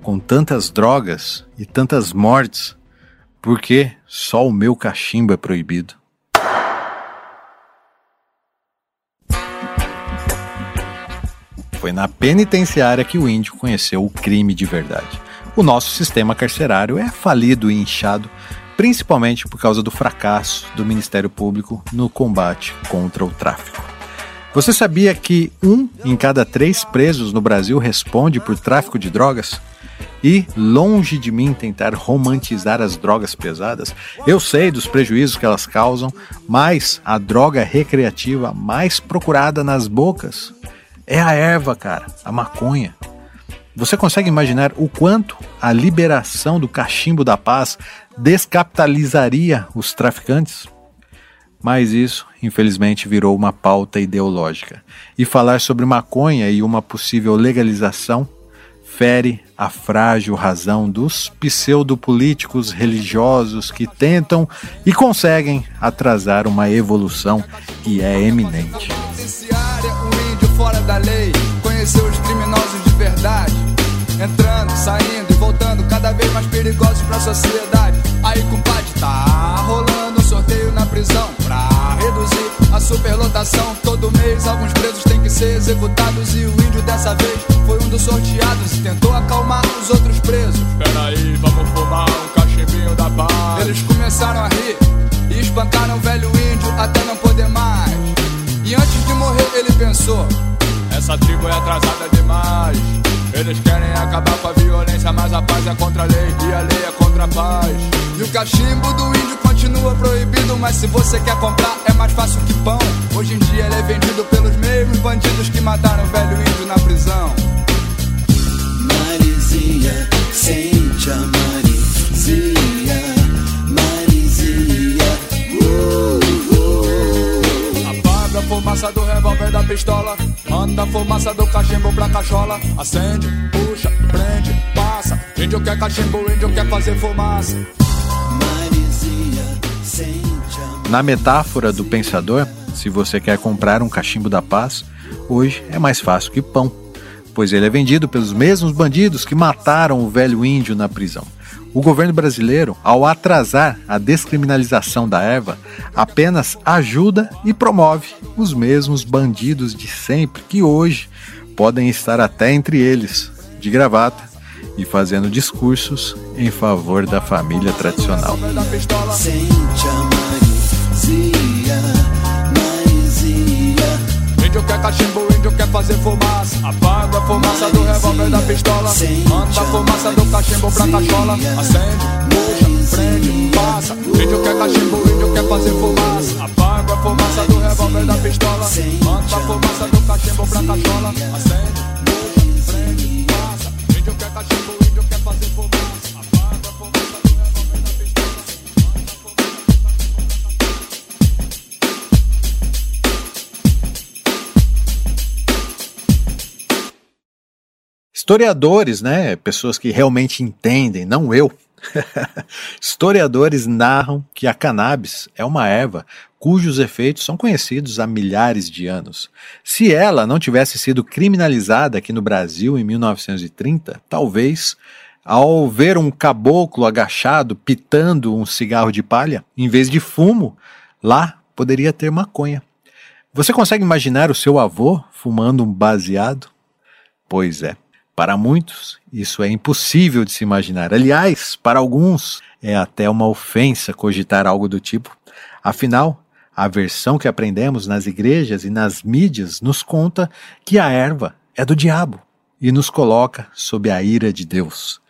com tantas drogas e tantas mortes, por que só o meu cachimbo é proibido? Foi na penitenciária que o índio conheceu o crime de verdade. O nosso sistema carcerário é falido e inchado, principalmente por causa do fracasso do Ministério Público no combate contra o tráfico. Você sabia que um em cada três presos no Brasil responde por tráfico de drogas? E, longe de mim tentar romantizar as drogas pesadas, eu sei dos prejuízos que elas causam, mas a droga recreativa mais procurada nas bocas é a erva, cara, a maconha. Você consegue imaginar o quanto a liberação do cachimbo da paz descapitalizaria os traficantes? Mas isso, infelizmente, virou uma pauta ideológica. E falar sobre maconha e uma possível legalização fere a frágil razão dos pseudopolíticos religiosos que tentam e conseguem atrasar uma evolução que é eminente. Índio fora da lei, conheceu os criminosos de verdade. Entrando, saindo e voltando, cada vez mais perigosos pra sociedade. Aí, compadre, tá rolando um sorteio na prisão pra reduzir a superlotação. Todo mês, alguns presos têm que ser executados. E o índio dessa vez foi um dos sorteados e tentou acalmar os outros presos. Peraí, vamos fumar um cachimbinho da paz. Eles começaram a rir e espancaram o velho índio até não poder mais. E antes de morrer, ele pensou: Essa tribo é atrasada demais. Eles querem acabar com a violência, mas a paz é contra a lei e a lei é contra a paz. E o cachimbo do índio proibido, mas se você quer comprar é mais fácil que pão. Hoje em dia ele é vendido pelos mesmos bandidos que mataram o velho índio na prisão. Marizia, sente a Marizia, Marizia, uh, uh. Apaga a fumaça do revólver da pistola. Manda a fumaça do cachimbo pra cachola. Acende, puxa, prende, passa. Índio quer cachimbo, índio quer fazer fumaça. Na metáfora do pensador, se você quer comprar um cachimbo da paz, hoje é mais fácil que pão, pois ele é vendido pelos mesmos bandidos que mataram o velho índio na prisão. O governo brasileiro, ao atrasar a descriminalização da erva, apenas ajuda e promove os mesmos bandidos de sempre que hoje podem estar até entre eles, de gravata e fazendo discursos em favor da família tradicional. Sente Cachimbo, índio quer fazer fumaça. Apaga a fumaça do revólver da pistola. Manda a fumaça do cachimbo pra cachola. Acende, puxa, prende, passa. Índio quer cachimbo, índio quer fazer fumaça. Apaga a fumaça do revólver da pistola. Manda a fumaça do cachimbo pra cachola. Acende, puxa, prende, passa. Índio quer cachimbo, Historiadores, né, pessoas que realmente entendem, não eu, <laughs> Historiadores narram que a cannabis é uma erva cujos efeitos são conhecidos há milhares de anos. Se ela não tivesse sido criminalizada aqui no Brasil em 1930, talvez, ao ver um caboclo agachado pitando um cigarro de palha, em vez de fumo, lá poderia ter maconha. Você consegue imaginar o seu avô fumando um baseado? Pois é. Para muitos, isso é impossível de se imaginar. Aliás, para alguns, é até uma ofensa cogitar algo do tipo. Afinal, a versão que aprendemos nas igrejas e nas mídias nos conta que a erva é do diabo e nos coloca sob a ira de Deus.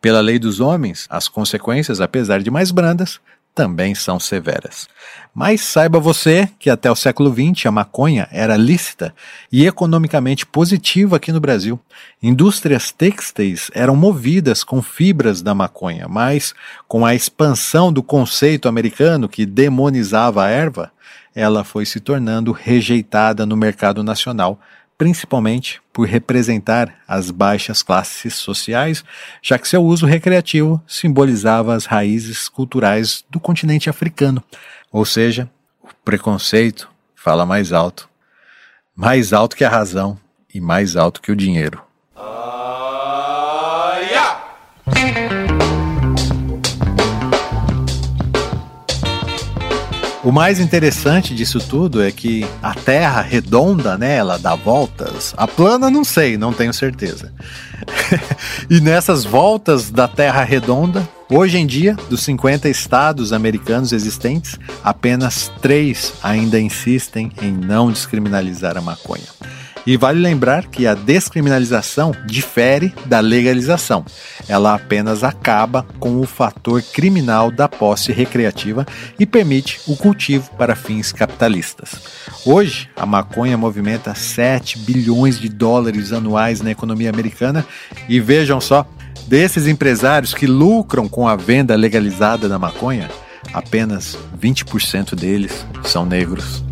Pela lei dos homens, as consequências, apesar de mais brandas, também são severas. Mas saiba você que até o século XX a maconha era lícita e economicamente positiva aqui no Brasil. Indústrias têxteis eram movidas com fibras da maconha, mas com a expansão do conceito americano que demonizava a erva, ela foi se tornando rejeitada no mercado nacional principalmente por representar as baixas classes sociais, já que seu uso recreativo simbolizava as raízes culturais do continente africano. Ou seja, o preconceito fala mais alto, mais alto que a razão e mais alto que o dinheiro. O mais interessante disso tudo é que a Terra redonda, né, ela dá voltas. A plana não sei, não tenho certeza. <laughs> e nessas voltas da Terra redonda, hoje em dia, dos 50 estados americanos existentes, apenas três ainda insistem em não descriminalizar a maconha. E vale lembrar que a descriminalização difere da legalização. Ela apenas acaba com o fator criminal da posse recreativa e permite o cultivo para fins capitalistas. Hoje, a maconha movimenta 7 bilhões de dólares anuais na economia americana e vejam só, desses empresários que lucram com a venda legalizada da maconha, apenas 20% deles são negros.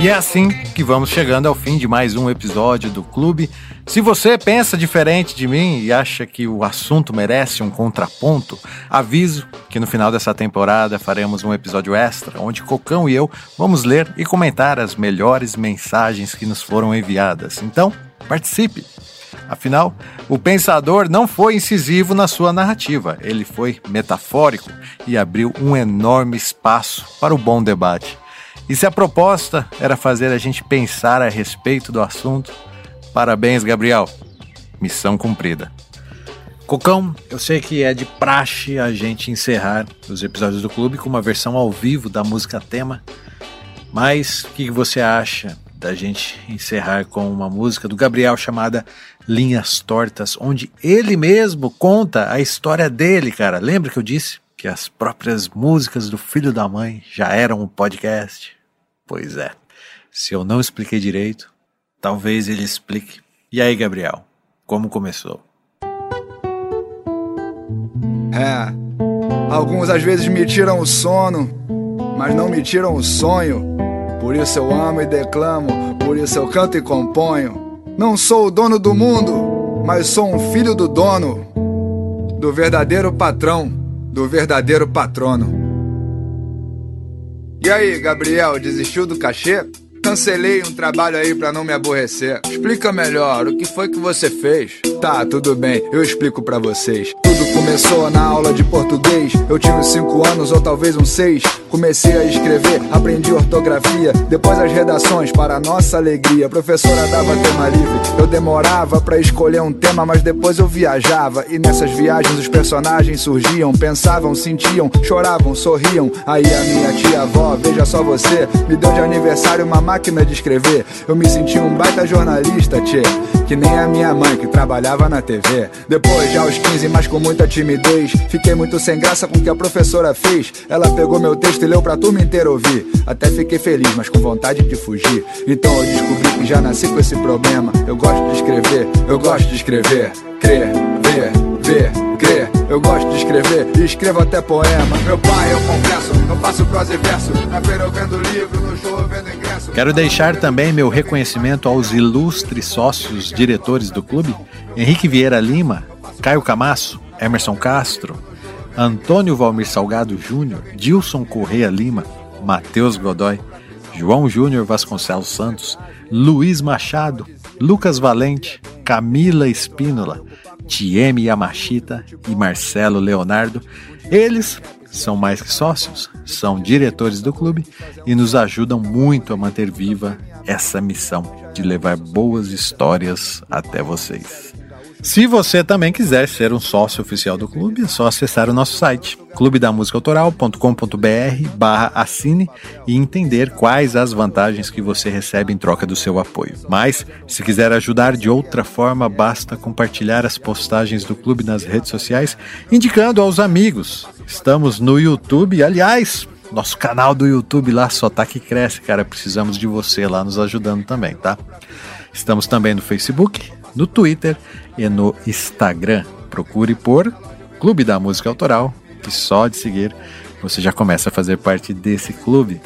E é assim que vamos chegando ao fim de mais um episódio do Clube. Se você pensa diferente de mim e acha que o assunto merece um contraponto, aviso que no final dessa temporada faremos um episódio extra onde Cocão e eu vamos ler e comentar as melhores mensagens que nos foram enviadas. Então, participe! Afinal, o pensador não foi incisivo na sua narrativa, ele foi metafórico e abriu um enorme espaço para o bom debate. E se a proposta era fazer a gente pensar a respeito do assunto, parabéns, Gabriel. Missão cumprida. Cocão, eu sei que é de praxe a gente encerrar os episódios do clube com uma versão ao vivo da música tema, mas o que você acha da gente encerrar com uma música do Gabriel chamada Linhas Tortas, onde ele mesmo conta a história dele, cara? Lembra que eu disse que as próprias músicas do filho da mãe já eram um podcast? Pois é. Se eu não expliquei direito, talvez ele explique. E aí, Gabriel, como começou? É. Alguns às vezes me tiram o sono, mas não me tiram o sonho. Por isso eu amo e declamo, por isso eu canto e componho. Não sou o dono do mundo, mas sou um filho do dono, do verdadeiro patrão, do verdadeiro patrono. E aí, Gabriel, desistiu do cachê? Cancelei um trabalho aí pra não me aborrecer. Explica melhor, o que foi que você fez? Tá, tudo bem, eu explico pra vocês. Tudo começou na aula de português. Eu tive cinco anos ou talvez uns seis. Comecei a escrever, aprendi ortografia. Depois as redações, para nossa alegria. A professora dava tema livre. Eu demorava pra escolher um tema, mas depois eu viajava. E nessas viagens os personagens surgiam. Pensavam, sentiam, choravam, sorriam. Aí a minha tia-avó, veja só você, me deu de aniversário uma máquina de escrever. Eu me senti um baita jornalista, tchê. Que nem a minha mãe que trabalhava na TV. Depois, já aos 15, mas com muita timidez. Fiquei muito sem graça com o que a professora fez. Ela pegou meu texto e leu pra turma inteira ouvir. Até fiquei feliz, mas com vontade de fugir. Então eu descobri que já nasci com esse problema. Eu gosto de escrever, eu gosto de escrever. Crer, ver, ver, crer. Eu gosto de escrever escrevo até poema. Meu pai, eu confesso, eu faço prosa e verso. Na feira eu vendo livro, no show eu vendo ingresso. Quero deixar também meu reconhecimento aos ilustres sócios diretores do clube: Henrique Vieira Lima, Caio Camasso, Emerson Castro, Antônio Valmir Salgado Júnior, Dilson Correia Lima, Matheus Godoy, João Júnior Vasconcelos Santos, Luiz Machado, Lucas Valente, Camila Espínola, Tieme Yamashita e Marcelo Leonardo. Eles são mais que sócios, são diretores do clube e nos ajudam muito a manter viva essa missão de levar boas histórias até vocês. Se você também quiser ser um sócio oficial do clube, é só acessar o nosso site, clubedamusicaautoral.com.br barra assine e entender quais as vantagens que você recebe em troca do seu apoio. Mas, se quiser ajudar de outra forma, basta compartilhar as postagens do clube nas redes sociais, indicando aos amigos. Estamos no YouTube, aliás, nosso canal do YouTube lá só tá que cresce, cara. Precisamos de você lá nos ajudando também, tá? Estamos também no Facebook, no Twitter e no Instagram. Procure por Clube da Música Autoral, que só de seguir você já começa a fazer parte desse clube.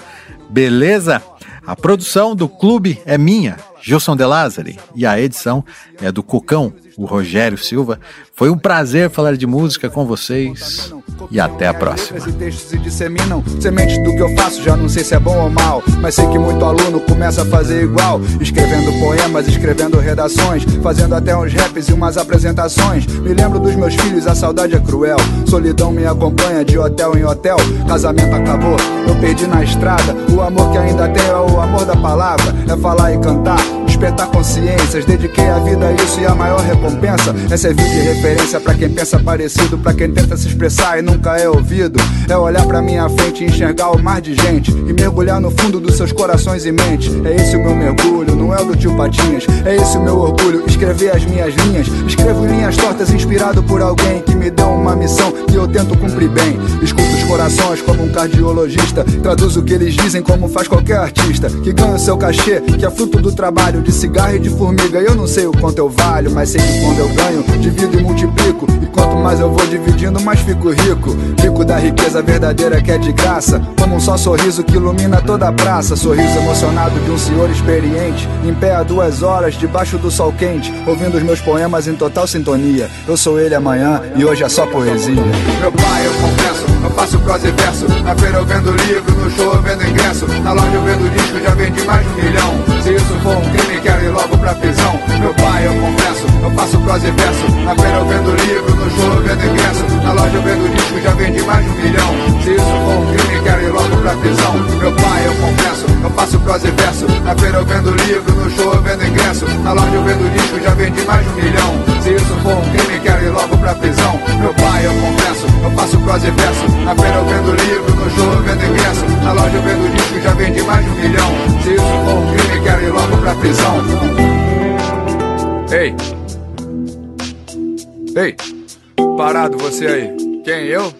Beleza? A produção do clube é minha, Gilson De Lázari, e a edição é do Cocão, o Rogério Silva. Foi um prazer falar de música com vocês e até a próxima. E textos se disseminam, semente do que eu faço, já não sei se é bom ou mal. Mas sei que muito aluno começa a fazer igual. Escrevendo poemas, escrevendo redações, fazendo até uns raps e umas apresentações. Me lembro dos meus filhos, a saudade é cruel. Solidão me acompanha de hotel em hotel. Casamento acabou, eu perdi na estrada. O amor que ainda tenho é o amor da palavra. É falar e cantar, despertar consciências. Dediquei a vida a isso e a maior recompensa é servir de referência pra quem pensa parecido, pra quem tenta se expressar e nunca é ouvido. É olhar pra minha frente e enxergar o mar de gente e mergulhar no fundo dos seus corações e mentes. É esse o meu mergulho, não é o do tio Patinhas. É esse o meu orgulho, escrever as minhas linhas. Escrevo linhas tortas inspirado por alguém que me deu uma missão que eu tento cumprir bem. Escuto os corações como um cardiologista, traduzo o que eles dizem como faz qualquer artista que ganha o seu cachê, que é fruto do trabalho de cigarro e de formiga. Eu não sei o quanto eu valho, mas sei que quando eu ganho, divido e multiplico. E quanto mais eu vou dividindo, mais fico rico. Rico da riqueza verdadeira que é de graça, como um só sorriso que ilumina toda a praça. Sorriso emocionado de um senhor experiente, em pé há duas horas, debaixo do sol quente, ouvindo os meus poemas em total sintonia. Eu sou ele amanhã e hoje é só poesia. Meu pai, eu confesso, eu faço prosa e verso. Na feira eu vendo livro, no show eu vendo ingresso. Na loja eu vendo disco, já vendi mais de um milhão. Se isso for um crime, quero ir logo pra prisão. Meu pai, eu confesso, eu faço prosa e verso. Na feira eu vendo livro, no show eu vendo ingresso. Na loja eu vendo disco, já vendi mais de um milhão. Se isso for um crime, quero ir logo pra prisão. Meu pai, eu confesso, eu faço prosa e verso. Na feira eu vendo livro, no show eu vendo ingresso. Na loja eu vendo disco, já vendi mais de um milhão. Se isso for um crime, quero ir logo pra prisão. Meu pai, eu confesso, eu faço prosa e verso. Na feira eu vendo livro, no show eu vendo ingresso. Na loja eu vendo disco, já vendi mais de um milhão. Se isso for um crime, quero ir logo pra prisão. Ei! Ei! Parado você aí. Quem, eu?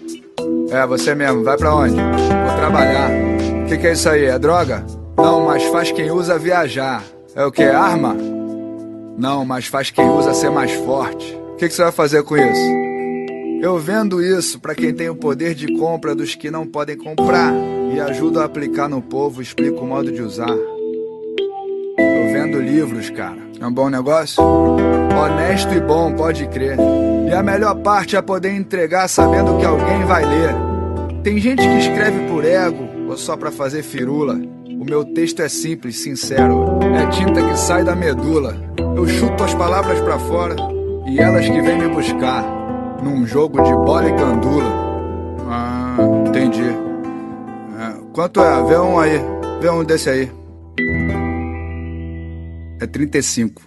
É, você mesmo. Vai pra onde? Vou trabalhar. Que que é isso aí? É droga? Não, mas faz quem usa viajar. É o que? Arma? Não, mas faz quem usa ser mais forte. O que, que você vai fazer com isso? Eu vendo isso pra quem tem o poder de compra dos que não podem comprar e ajudo a aplicar no povo, explico o modo de usar. Eu vendo livros, cara. É um bom negócio? Honesto e bom, pode crer. E a melhor parte é poder entregar sabendo que alguém vai ler. Tem gente que escreve por ego ou só pra fazer firula. O meu texto é simples, sincero. É tinta que sai da medula. Eu chuto as palavras pra fora e elas que vêm me buscar. Num jogo de bola e gandula. Ah, entendi. É, quanto é? Vê um aí. Vê um desse aí. É 35.